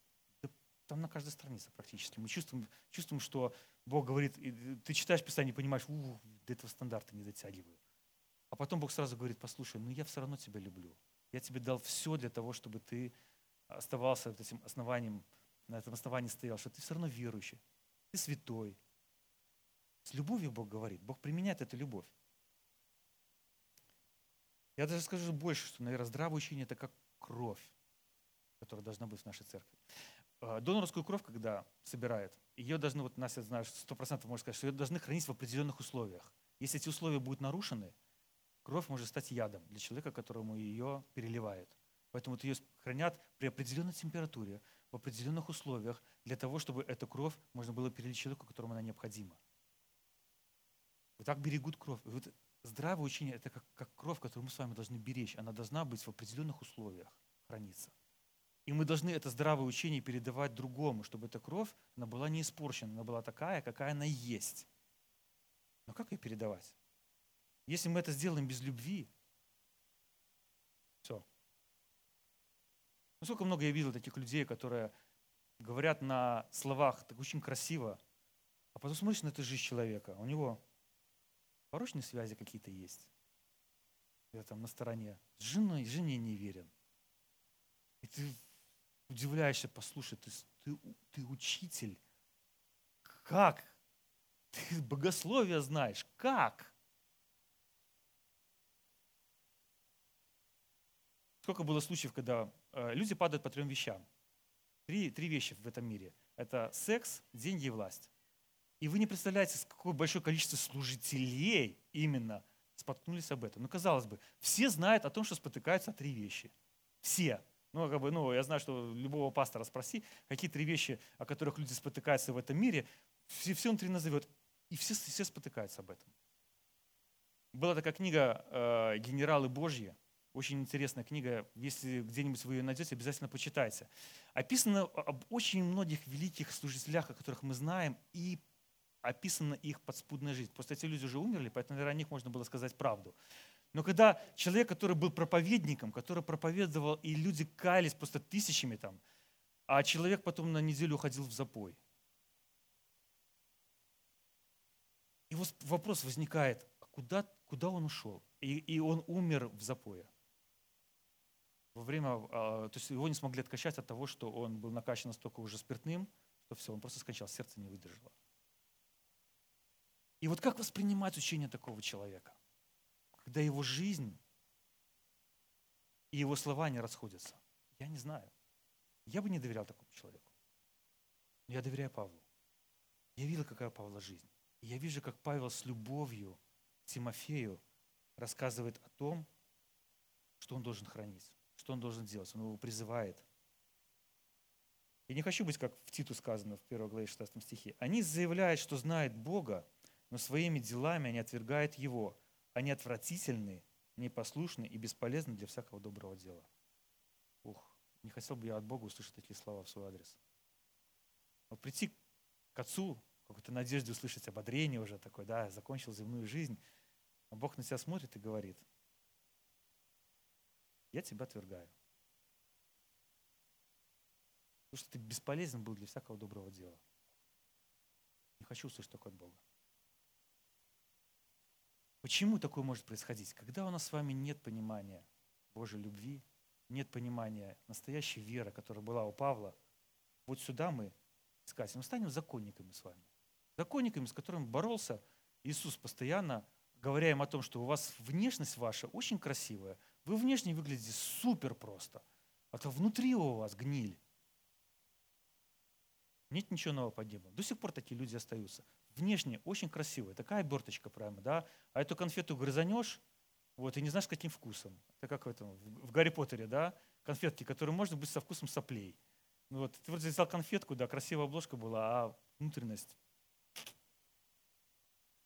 Там на каждой странице практически. Мы чувствуем, чувствуем, что Бог говорит, ты читаешь Писание понимаешь, у, до этого стандарта не дотягиваю. А потом Бог сразу говорит, послушай, ну я все равно тебя люблю. Я тебе дал все для того, чтобы ты оставался этим основанием, на этом основании стоял, что ты все равно верующий, ты святой. С любовью Бог говорит, Бог применяет эту любовь. Я даже скажу больше, что, наверное, здравое учение – это как кровь, которая должна быть в нашей церкви. А, донорскую кровь, когда собирает, ее должны, вот Настя знает, сто процентов можно сказать, что ее должны хранить в определенных условиях. Если эти условия будут нарушены, кровь может стать ядом для человека, которому ее переливают. Поэтому ее хранят при определенной температуре, в определенных условиях, для того, чтобы эту кровь можно было перелить человеку, которому она необходима. Вот так берегут кровь. Вот здравое учение – это как, как кровь, которую мы с вами должны беречь. Она должна быть в определенных условиях храниться. И мы должны это здравое учение передавать другому, чтобы эта кровь она была не испорчена, она была такая, какая она есть. Но как ее передавать? Если мы это сделаем без любви, все. Насколько много я видел таких людей, которые говорят на словах так очень красиво, а потом смотришь на эту жизнь человека, у него порочные связи какие-то есть. Я там на стороне. С женой, жене не верен. И ты удивляешься, послушай, ты, ты, ты учитель. Как? Ты богословие знаешь. Как? Сколько было случаев, когда э, люди падают по трем вещам. Три, три вещи в этом мире. Это секс, деньги и власть. И вы не представляете, с какое большое количество служителей именно споткнулись об этом. Ну, казалось бы, все знают о том, что спотыкаются три вещи. Все. Ну, как бы, ну, я знаю, что любого пастора спроси, какие три вещи, о которых люди спотыкаются в этом мире, все, все он три назовет. И все, все спотыкаются об этом. Была такая книга э, «Генералы Божьи». Очень интересная книга. Если где-нибудь вы ее найдете, обязательно почитайте. Описано об очень многих великих служителях, о которых мы знаем, и описана их подспудная жизнь. Просто эти люди уже умерли, поэтому, наверное, о них можно было сказать правду. Но когда человек, который был проповедником, который проповедовал, и люди каялись просто тысячами там, а человек потом на неделю уходил в запой. И вот вопрос возникает, а куда, куда он ушел? И, и он умер в запое. Во время, а, то есть его не смогли откачать от того, что он был накачан настолько уже спиртным, что все, он просто скончался, сердце не выдержало. И вот как воспринимать учение такого человека, когда его жизнь и его слова не расходятся? Я не знаю. Я бы не доверял такому человеку. Но я доверяю Павлу. Я видел, какая у Павла жизнь. И я вижу, как Павел с любовью Тимофею рассказывает о том, что он должен хранить, что он должен делать. Он его призывает. Я не хочу быть, как в Титу сказано в 1 главе 16 стихе. Они заявляют, что знают Бога, но своими делами они отвергают Его. Они отвратительны, непослушны и бесполезны для всякого доброго дела. Ух, не хотел бы я от Бога услышать такие слова в свой адрес. Вот прийти к Отцу, какой-то надежде услышать ободрение уже такое, да, закончил земную жизнь, а Бог на тебя смотрит и говорит, я тебя отвергаю. Потому что ты бесполезен был для всякого доброго дела. Не хочу услышать такое от Бога. Почему такое может происходить? Когда у нас с вами нет понимания Божьей любви, нет понимания настоящей веры, которая была у Павла, вот сюда мы искать, мы станем законниками с вами. Законниками, с которыми боролся Иисус постоянно, говоря им о том, что у вас внешность ваша очень красивая, вы внешне выглядите супер просто, а то внутри у вас гниль. Нет ничего нового под небом. До сих пор такие люди остаются внешне очень красивая, такая оберточка прямо, да, а эту конфету грызанешь, вот, и не знаешь, каким вкусом. Это как в, этом, в Гарри Поттере, да, конфетки, которые можно быть со вкусом соплей. Ну, вот, ты вроде взял конфетку, да, красивая обложка была, а внутренность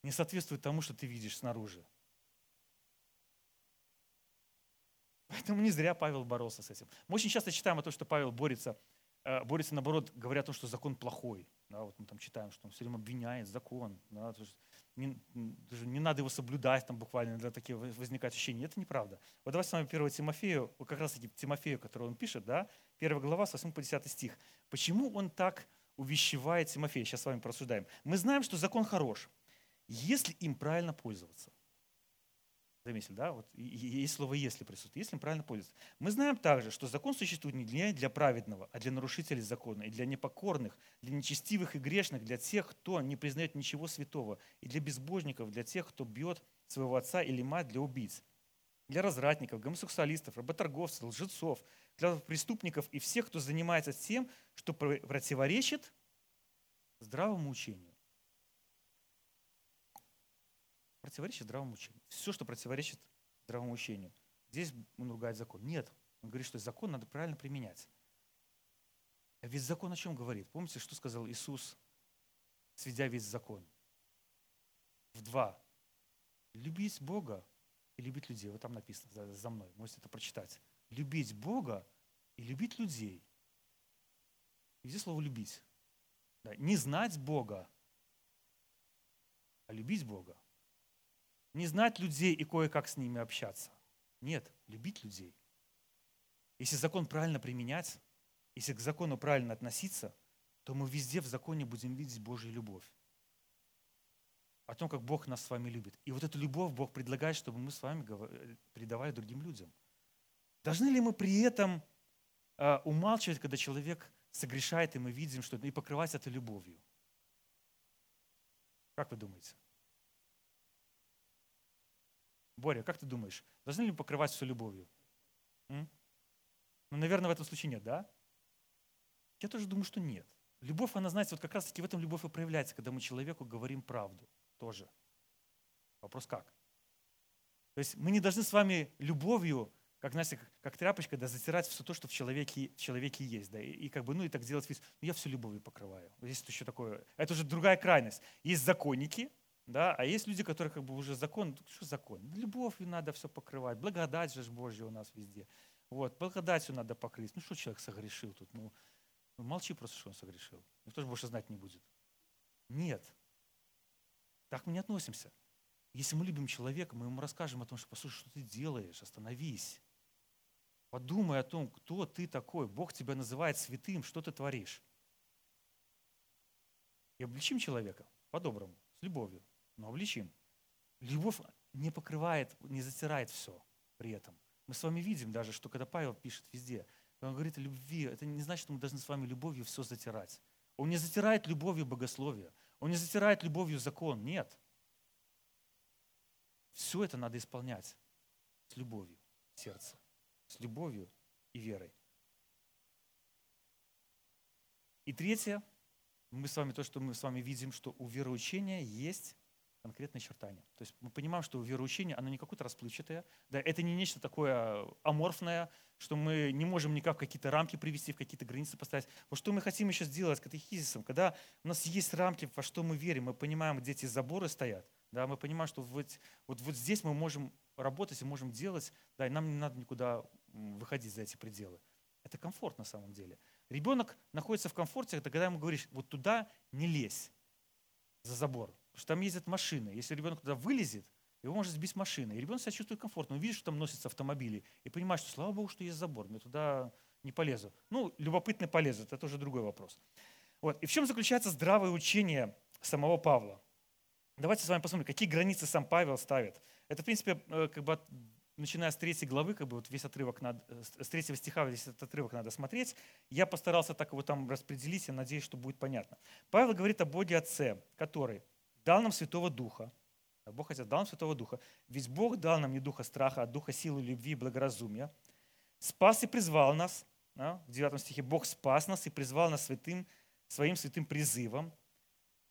не соответствует тому, что ты видишь снаружи. Поэтому не зря Павел боролся с этим. Мы очень часто читаем о том, что Павел борется, э, борется наоборот, говоря о том, что закон плохой. Да, вот мы там читаем, что он все время обвиняет закон. Да, не, даже не надо его соблюдать там буквально, для таких возникает ощущение. Это неправда. Вот давайте с вами 1 Тимофею, как раз таки Тимофею, который он пишет, да, 1 глава с 8 по 10 стих. Почему он так увещевает Тимофея? Сейчас с вами порассуждаем. Мы знаем, что закон хорош, если им правильно пользоваться. Заметили, да? Вот есть слово «если» присутствует. Если им правильно пользоваться. Мы знаем также, что закон существует не для, для праведного, а для нарушителей закона, и для непокорных, для нечестивых и грешных, для тех, кто не признает ничего святого, и для безбожников, для тех, кто бьет своего отца или мать, для убийц, для развратников, гомосексуалистов, работорговцев, лжецов, для преступников и всех, кто занимается тем, что противоречит здравому учению. Противоречит здравому учению. Все, что противоречит здравому учению. Здесь он ругает закон. Нет, он говорит, что закон надо правильно применять. А ведь закон о чем говорит? Помните, что сказал Иисус, сведя весь закон? В два. Любить Бога и любить людей. Вот там написано за, за мной. Можете это прочитать. Любить Бога и любить людей. И здесь слово «любить». Да. Не знать Бога, а любить Бога не знать людей и кое-как с ними общаться. Нет, любить людей. Если закон правильно применять, если к закону правильно относиться, то мы везде в законе будем видеть Божью любовь. О том, как Бог нас с вами любит. И вот эту любовь Бог предлагает, чтобы мы с вами передавали другим людям. Должны ли мы при этом э, умалчивать, когда человек согрешает, и мы видим, что и покрывать это любовью? Как вы думаете? Боря, как ты думаешь, должны ли покрывать все любовью? М? Ну, наверное, в этом случае нет, да? Я тоже думаю, что нет. Любовь, она, знаете, вот как раз-таки в этом любовь и проявляется, когда мы человеку говорим правду тоже. Вопрос как? То есть мы не должны с вами любовью, как, знаете, как, как тряпочка, да, затирать все то, что в человеке, в человеке есть. Да, и, и как бы, ну и так делать вид, ну я все любовью покрываю. Здесь еще такое, это уже другая крайность. Есть законники, да? А есть люди, которые как бы уже закон, что закон? Любовью надо все покрывать, благодать же Божья у нас везде. Вот, благодатью надо покрыть. Ну что человек согрешил тут? Ну, ну молчи просто, что он согрешил. Никто же больше знать не будет. Нет. Так мы не относимся. Если мы любим человека, мы ему расскажем о том, что, послушай, что ты делаешь, остановись. Подумай о том, кто ты такой. Бог тебя называет святым, что ты творишь. И обличим человека по-доброму, с любовью но обличим. Любовь не покрывает, не затирает все при этом. Мы с вами видим даже, что когда Павел пишет везде, он говорит о любви, это не значит, что мы должны с вами любовью все затирать. Он не затирает любовью богословие. Он не затирает любовью закон. Нет. Все это надо исполнять с любовью сердца, с любовью и верой. И третье, мы с вами то, что мы с вами видим, что у вероучения есть конкретные чертания. То есть мы понимаем, что вероучение, оно не какое-то расплывчатое, да, это не нечто такое аморфное, что мы не можем никак какие-то рамки привести, в какие-то границы поставить. Вот что мы хотим еще сделать с катехизисом, когда у нас есть рамки, во что мы верим, мы понимаем, где эти заборы стоят, да, мы понимаем, что вот, вот, вот здесь мы можем работать и можем делать, да, и нам не надо никуда выходить за эти пределы. Это комфорт на самом деле. Ребенок находится в комфорте, когда ему говоришь, вот туда не лезь за забор, Потому что там ездят машины. Если ребенок туда вылезет, его может сбить машина. И ребенок себя чувствует комфортно. Он видит, что там носятся автомобили. И понимает, что слава богу, что есть забор. Я туда не полезу. Ну, любопытно полезут. Это уже другой вопрос. Вот. И в чем заключается здравое учение самого Павла? Давайте с вами посмотрим, какие границы сам Павел ставит. Это, в принципе, э, как бы начиная с третьей главы, как бы вот весь отрывок надо, с третьего стиха весь этот отрывок надо смотреть. Я постарался так его там распределить, я надеюсь, что будет понятно. Павел говорит о Боге Отце, который дал нам Святого Духа. Бог Отец дал нам Святого Духа. Ведь Бог дал нам не Духа страха, а Духа силы, любви и благоразумия. Спас и призвал нас. В 9 стихе Бог спас нас и призвал нас святым, своим святым призывом.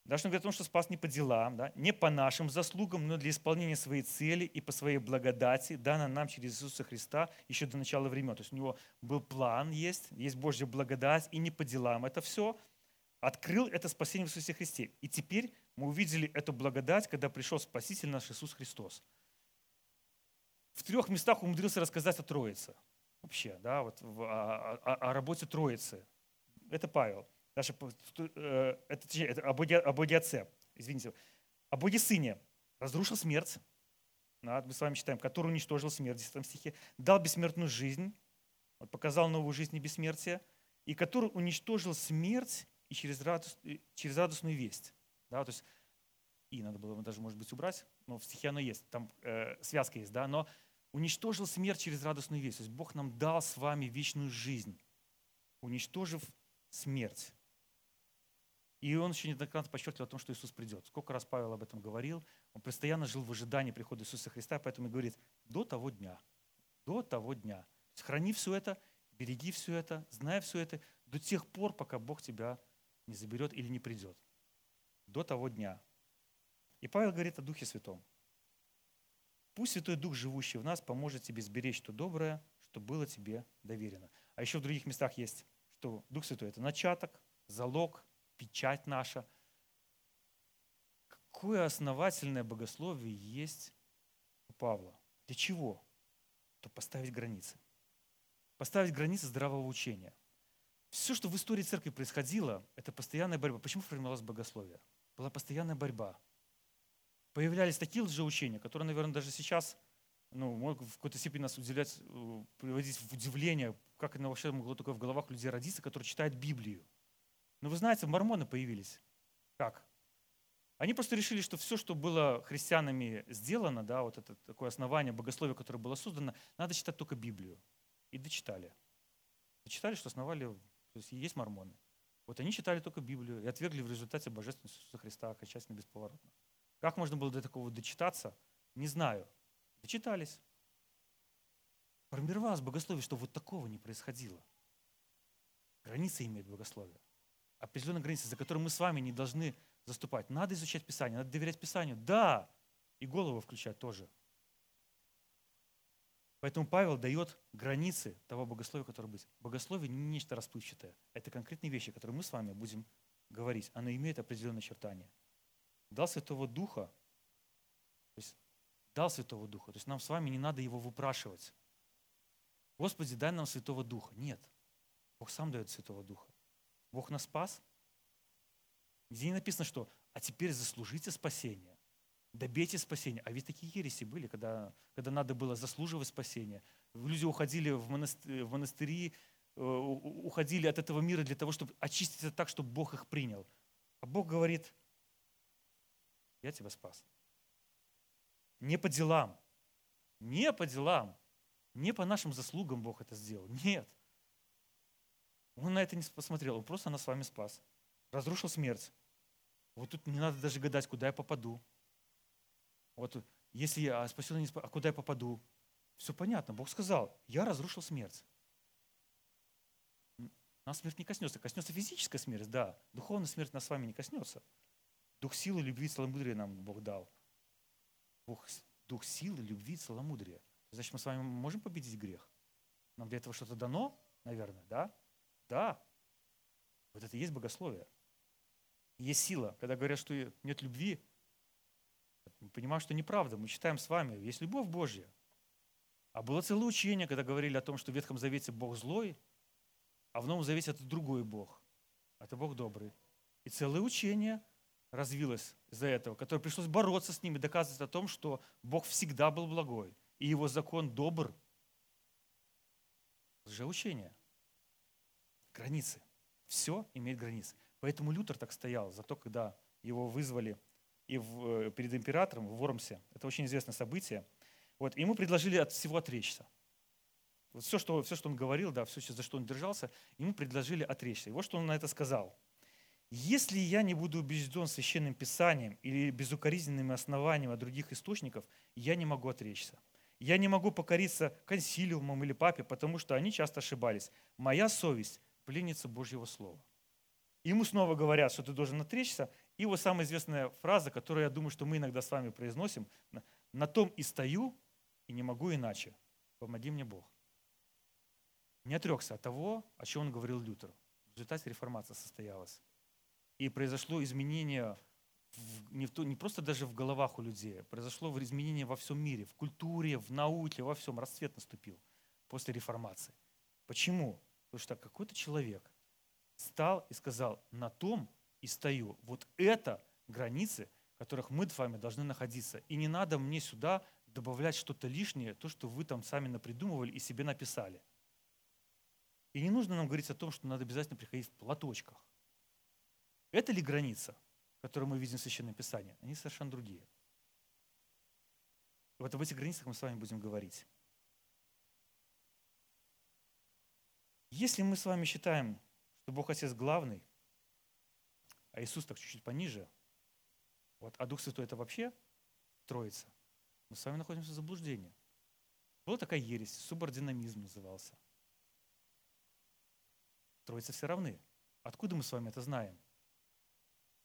Даже он говорит о том, что спас не по делам, да, не по нашим заслугам, но для исполнения своей цели и по своей благодати, данной нам через Иисуса Христа еще до начала времен. То есть у него был план, есть, есть Божья благодать, и не по делам это все. Открыл это спасение в Иисусе Христе. И теперь мы увидели эту благодать, когда пришел Спаситель наш Иисус Христос. В трех местах умудрился рассказать о Троице. вообще, да, вот о, о, о работе Троицы. Это Павел. Даже, э, это, это об, Отце, извините, об Сыне разрушил смерть, да, мы с вами читаем, который уничтожил смерть в 10 стихе, дал бессмертную жизнь, вот, показал новую жизнь и бессмертие, и который уничтожил смерть и через, радость, через радостную весть. Да, то есть, и надо было даже, может быть, убрать, но в стихе оно есть, там э, связка есть, да, но уничтожил смерть через радостную весть. То есть Бог нам дал с вами вечную жизнь, уничтожив смерть. И он еще неоднократно подчеркивал о том, что Иисус придет. Сколько раз Павел об этом говорил. Он постоянно жил в ожидании прихода Иисуса Христа, поэтому и говорит, до того дня, до того дня. Храни все это, береги все это, знай все это до тех пор, пока Бог тебя не заберет или не придет. До того дня. И Павел говорит о Духе Святом. Пусть Святой Дух, живущий в нас, поможет тебе сберечь то доброе, что было тебе доверено. А еще в других местах есть, что Дух Святой – это начаток, залог, печать наша. Какое основательное богословие есть у Павла. Для чего? То поставить границы. Поставить границы здравого учения. Все, что в истории церкви происходило, это постоянная борьба. Почему формировалось богословие? Была постоянная борьба. Появлялись такие лжеучения, которые, наверное, даже сейчас ну, могут в какой-то степени нас удивлять, э, приводить в удивление, как это вообще могло только в головах людей родиться, которые читают Библию. Но вы знаете, мормоны появились. Как? Они просто решили, что все, что было христианами сделано, да, вот это такое основание богословия, которое было создано, надо читать только Библию. И дочитали. Дочитали, что основали, то есть есть мормоны. Вот они читали только Библию и отвергли в результате божественность Иисуса Христа окончательно бесповоротно. Как можно было до такого дочитаться, не знаю. Дочитались. Формировалось богословие, что вот такого не происходило. Границы имеет богословие определенные границы, за которые мы с вами не должны заступать. Надо изучать Писание, надо доверять Писанию. Да, и голову включать тоже. Поэтому Павел дает границы того богословия, которое быть. Богословие не нечто расплывчатое. Это конкретные вещи, которые мы с вами будем говорить. Оно имеет определенные очертания. Дал Святого Духа, то есть дал Святого Духа. То есть нам с вами не надо его выпрашивать. Господи, дай нам Святого Духа. Нет. Бог сам дает Святого Духа. Бог нас спас. Где не написано, что «а теперь заслужите спасение». Добейте спасения. А ведь такие ереси были, когда, когда надо было заслуживать спасения. Люди уходили в, монастыри, в монастыри, э, уходили от этого мира для того, чтобы очиститься так, чтобы Бог их принял. А Бог говорит, я тебя спас. Не по делам. Не по делам. Не по нашим заслугам Бог это сделал. Нет. Он на это не посмотрел, он просто нас с вами спас. Разрушил смерть. Вот тут не надо даже гадать, куда я попаду. Вот если я спасен, не а куда я попаду? Все понятно. Бог сказал, я разрушил смерть. Нас смерть не коснется. Коснется физическая смерть, да. Духовная смерть нас с вами не коснется. Дух силы, любви, целомудрия нам Бог дал. Бог, дух силы, любви, целомудрия. Значит, мы с вами можем победить грех? Нам для этого что-то дано, наверное, да? Да, вот это и есть богословие. Есть сила. Когда говорят, что нет любви, мы понимаем, что неправда. Мы читаем с вами, есть любовь Божья. А было целое учение, когда говорили о том, что в Ветхом Завете Бог злой, а в Новом Завете это другой Бог. Это Бог добрый. И целое учение развилось из-за этого, которое пришлось бороться с ними, доказывать о том, что Бог всегда был благой, и его закон добр. Лжеучение границы. Все имеет границы. Поэтому Лютер так стоял. Зато когда его вызвали и в, э, перед императором в Вормсе, это очень известное событие, вот, ему предложили от всего отречься. Вот все, что, все, что он говорил, да, все, за что он держался, ему предложили отречься. И вот что он на это сказал. «Если я не буду убежден священным писанием или безукоризненными основаниями от других источников, я не могу отречься. Я не могу покориться консилиумам или папе, потому что они часто ошибались. Моя совесть пленница Божьего Слова. Ему снова говорят, что ты должен отречься. И вот самая известная фраза, которую я думаю, что мы иногда с вами произносим, «На том и стою, и не могу иначе. Помоги мне Бог». Не отрекся от того, о чем он говорил Лютер. В результате реформация состоялась. И произошло изменение в, не, в, не просто даже в головах у людей, произошло изменение во всем мире, в культуре, в науке, во всем. Расцвет наступил. после реформации. Почему? Потому что какой-то человек стал и сказал, на том и стою. Вот это границы, в которых мы с вами должны находиться. И не надо мне сюда добавлять что-то лишнее, то, что вы там сами напридумывали и себе написали. И не нужно нам говорить о том, что надо обязательно приходить в платочках. Это ли граница, которую мы видим в Священном Писании? Они совершенно другие. Вот об этих границах мы с вами будем говорить. Если мы с вами считаем, что Бог Отец главный, а Иисус так чуть-чуть пониже, вот, а Дух Святой это вообще Троица, мы с вами находимся в заблуждении. Была такая ересь, субординамизм назывался. Троица все равны. Откуда мы с вами это знаем?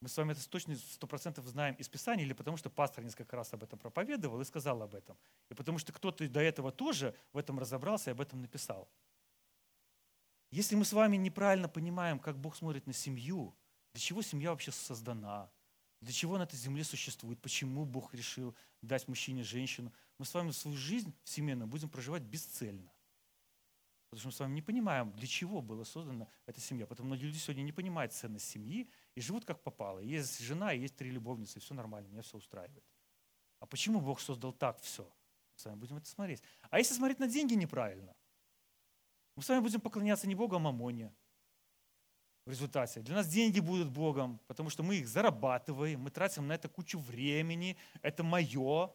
Мы с вами это точно сто процентов знаем из Писания, или потому что пастор несколько раз об этом проповедовал и сказал об этом. И потому что кто-то до этого тоже в этом разобрался и об этом написал. Если мы с вами неправильно понимаем, как Бог смотрит на семью, для чего семья вообще создана, для чего на этой земле существует, почему Бог решил дать мужчине женщину, мы с вами свою жизнь семейную будем проживать бесцельно. Потому что мы с вами не понимаем, для чего была создана эта семья. Потому многие люди сегодня не понимают ценность семьи и живут как попало. Есть жена, есть три любовницы, и все нормально, меня все устраивает. А почему Бог создал так все? Мы с вами будем это смотреть. А если смотреть на деньги неправильно? Мы с вами будем поклоняться не Богу, а Мамоне. В результате. Для нас деньги будут Богом, потому что мы их зарабатываем, мы тратим на это кучу времени, это мое.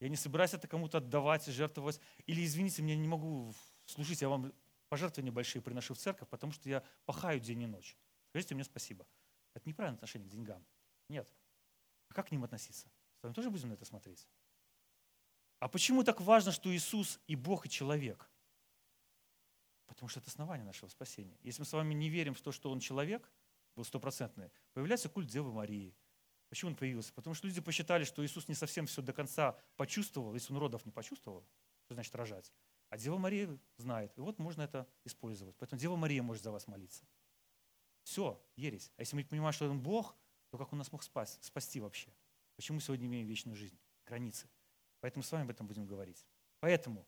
Я не собираюсь это кому-то отдавать и жертвовать. Или, извините, мне не могу служить, я вам пожертвования большие приношу в церковь, потому что я пахаю день и ночь. Скажите мне спасибо. Это неправильное отношение к деньгам. Нет. А как к ним относиться? С вами тоже будем на это смотреть? А почему так важно, что Иисус и Бог, и человек? Потому что это основание нашего спасения. Если мы с вами не верим в то, что Он человек, был стопроцентный, появляется культ Девы Марии. Почему он появился? Потому что люди посчитали, что Иисус не совсем все до конца почувствовал, если он родов не почувствовал, что значит рожать. А Дева Мария знает. И вот можно это использовать. Поэтому Дева Мария может за вас молиться. Все, ересь. А если мы понимаем, что он Бог, то как он нас мог спасти, спасти вообще? Почему сегодня имеем вечную жизнь? Границы. Поэтому с вами об этом будем говорить. Поэтому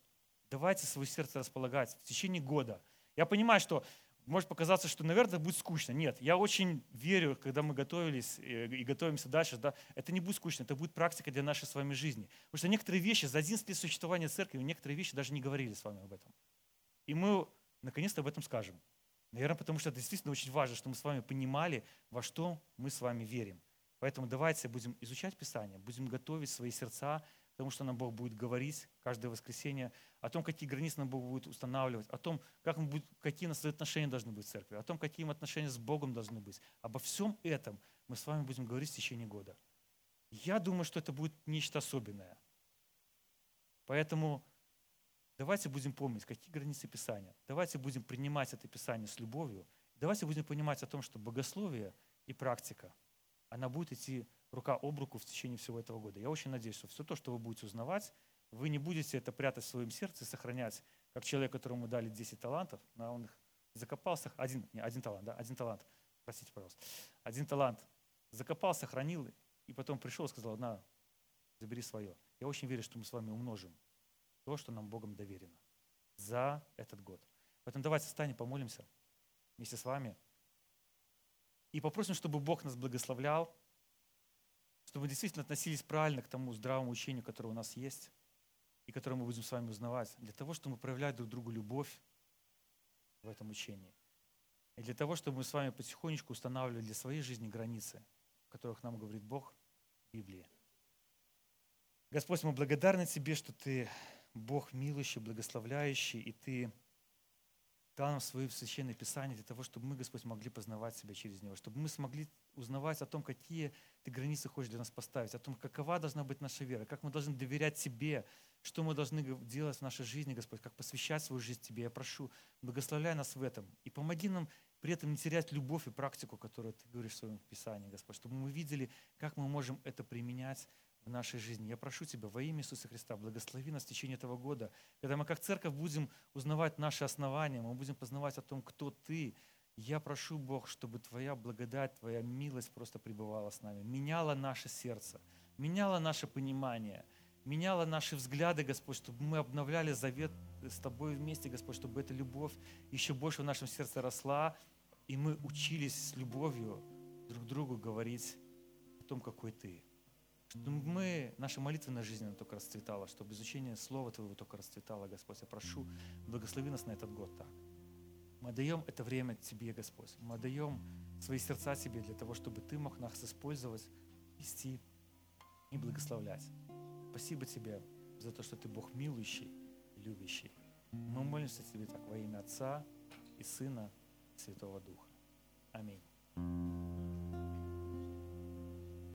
давайте свое сердце располагать в течение года. Я понимаю, что может показаться, что, наверное, будет скучно. Нет, я очень верю, когда мы готовились э, и готовимся дальше, да, это не будет скучно, это будет практика для нашей с вами жизни. Потому что некоторые вещи, за 11 лет существования церкви, некоторые вещи даже не говорили с вами об этом. И мы наконец-то об этом скажем. Наверное, потому что это действительно очень важно, что мы с вами понимали, во что мы с вами верим. Поэтому давайте будем изучать Писание, будем готовить свои сердца тому, что нам Бог будет говорить каждое воскресенье, о том, какие границы нам Бог будет устанавливать, о том, как мы будет, какие у нас отношения должны быть в церкви, о том, какие отношения с Богом должны быть. Обо всем этом мы с вами будем говорить в течение года. Я думаю, что это будет нечто особенное. Поэтому давайте будем помнить, какие границы Писания. Давайте будем принимать это Писание с любовью. Давайте будем понимать о том, что богословие и практика, она будет идти рука об руку в течение всего этого года. Я очень надеюсь, что все то, что вы будете узнавать, вы не будете это прятать в своем сердце, сохранять, как человек, которому дали 10 талантов, но он их закопался, один, не, один талант, да, один талант, простите, пожалуйста, один талант закопал, сохранил, и потом пришел и сказал, на, забери свое. Я очень верю, что мы с вами умножим то, что нам Богом доверено за этот год. Поэтому давайте встанем, помолимся вместе с вами и попросим, чтобы Бог нас благословлял, чтобы мы действительно относились правильно к тому здравому учению, которое у нас есть, и которое мы будем с вами узнавать, для того, чтобы мы проявляли друг другу любовь в этом учении. И для того, чтобы мы с вами потихонечку устанавливали для своей жизни границы, о которых нам говорит Бог в Библии. Господь, мы благодарны Тебе, что Ты Бог милующий, благословляющий, и Ты дал нам свое священное писание для того, чтобы мы, Господь, могли познавать себя через него, чтобы мы смогли узнавать о том, какие Ты границы хочешь для нас поставить, о том, какова должна быть наша вера, как мы должны доверять Тебе, что мы должны делать в нашей жизни, Господь, как посвящать свою жизнь Тебе. Я прошу, благословляй нас в этом и помоги нам при этом не терять любовь и практику, которую Ты говоришь в Своем Писании, Господь, чтобы мы видели, как мы можем это применять в нашей жизни. Я прошу Тебя во имя Иисуса Христа, благослови нас в течение этого года, когда мы как церковь будем узнавать наши основания, мы будем познавать о том, кто Ты. Я прошу, Бог, чтобы Твоя благодать, Твоя милость просто пребывала с нами, меняла наше сердце, меняла наше понимание, меняла наши взгляды, Господь, чтобы мы обновляли завет с Тобой вместе, Господь, чтобы эта любовь еще больше в нашем сердце росла, и мы учились с любовью друг другу говорить о том, какой Ты. Чтобы мы, наша молитвенная жизнь она только расцветала, чтобы изучение Слова Твоего только расцветало, Господь. Я прошу, благослови нас на этот год так. Мы даем это время Тебе, Господь. Мы даем свои сердца Тебе для того, чтобы Ты мог нас использовать, вести и благословлять. Спасибо Тебе за то, что Ты Бог милующий и любящий. Мы молимся Тебе так во имя Отца и Сына и Святого Духа.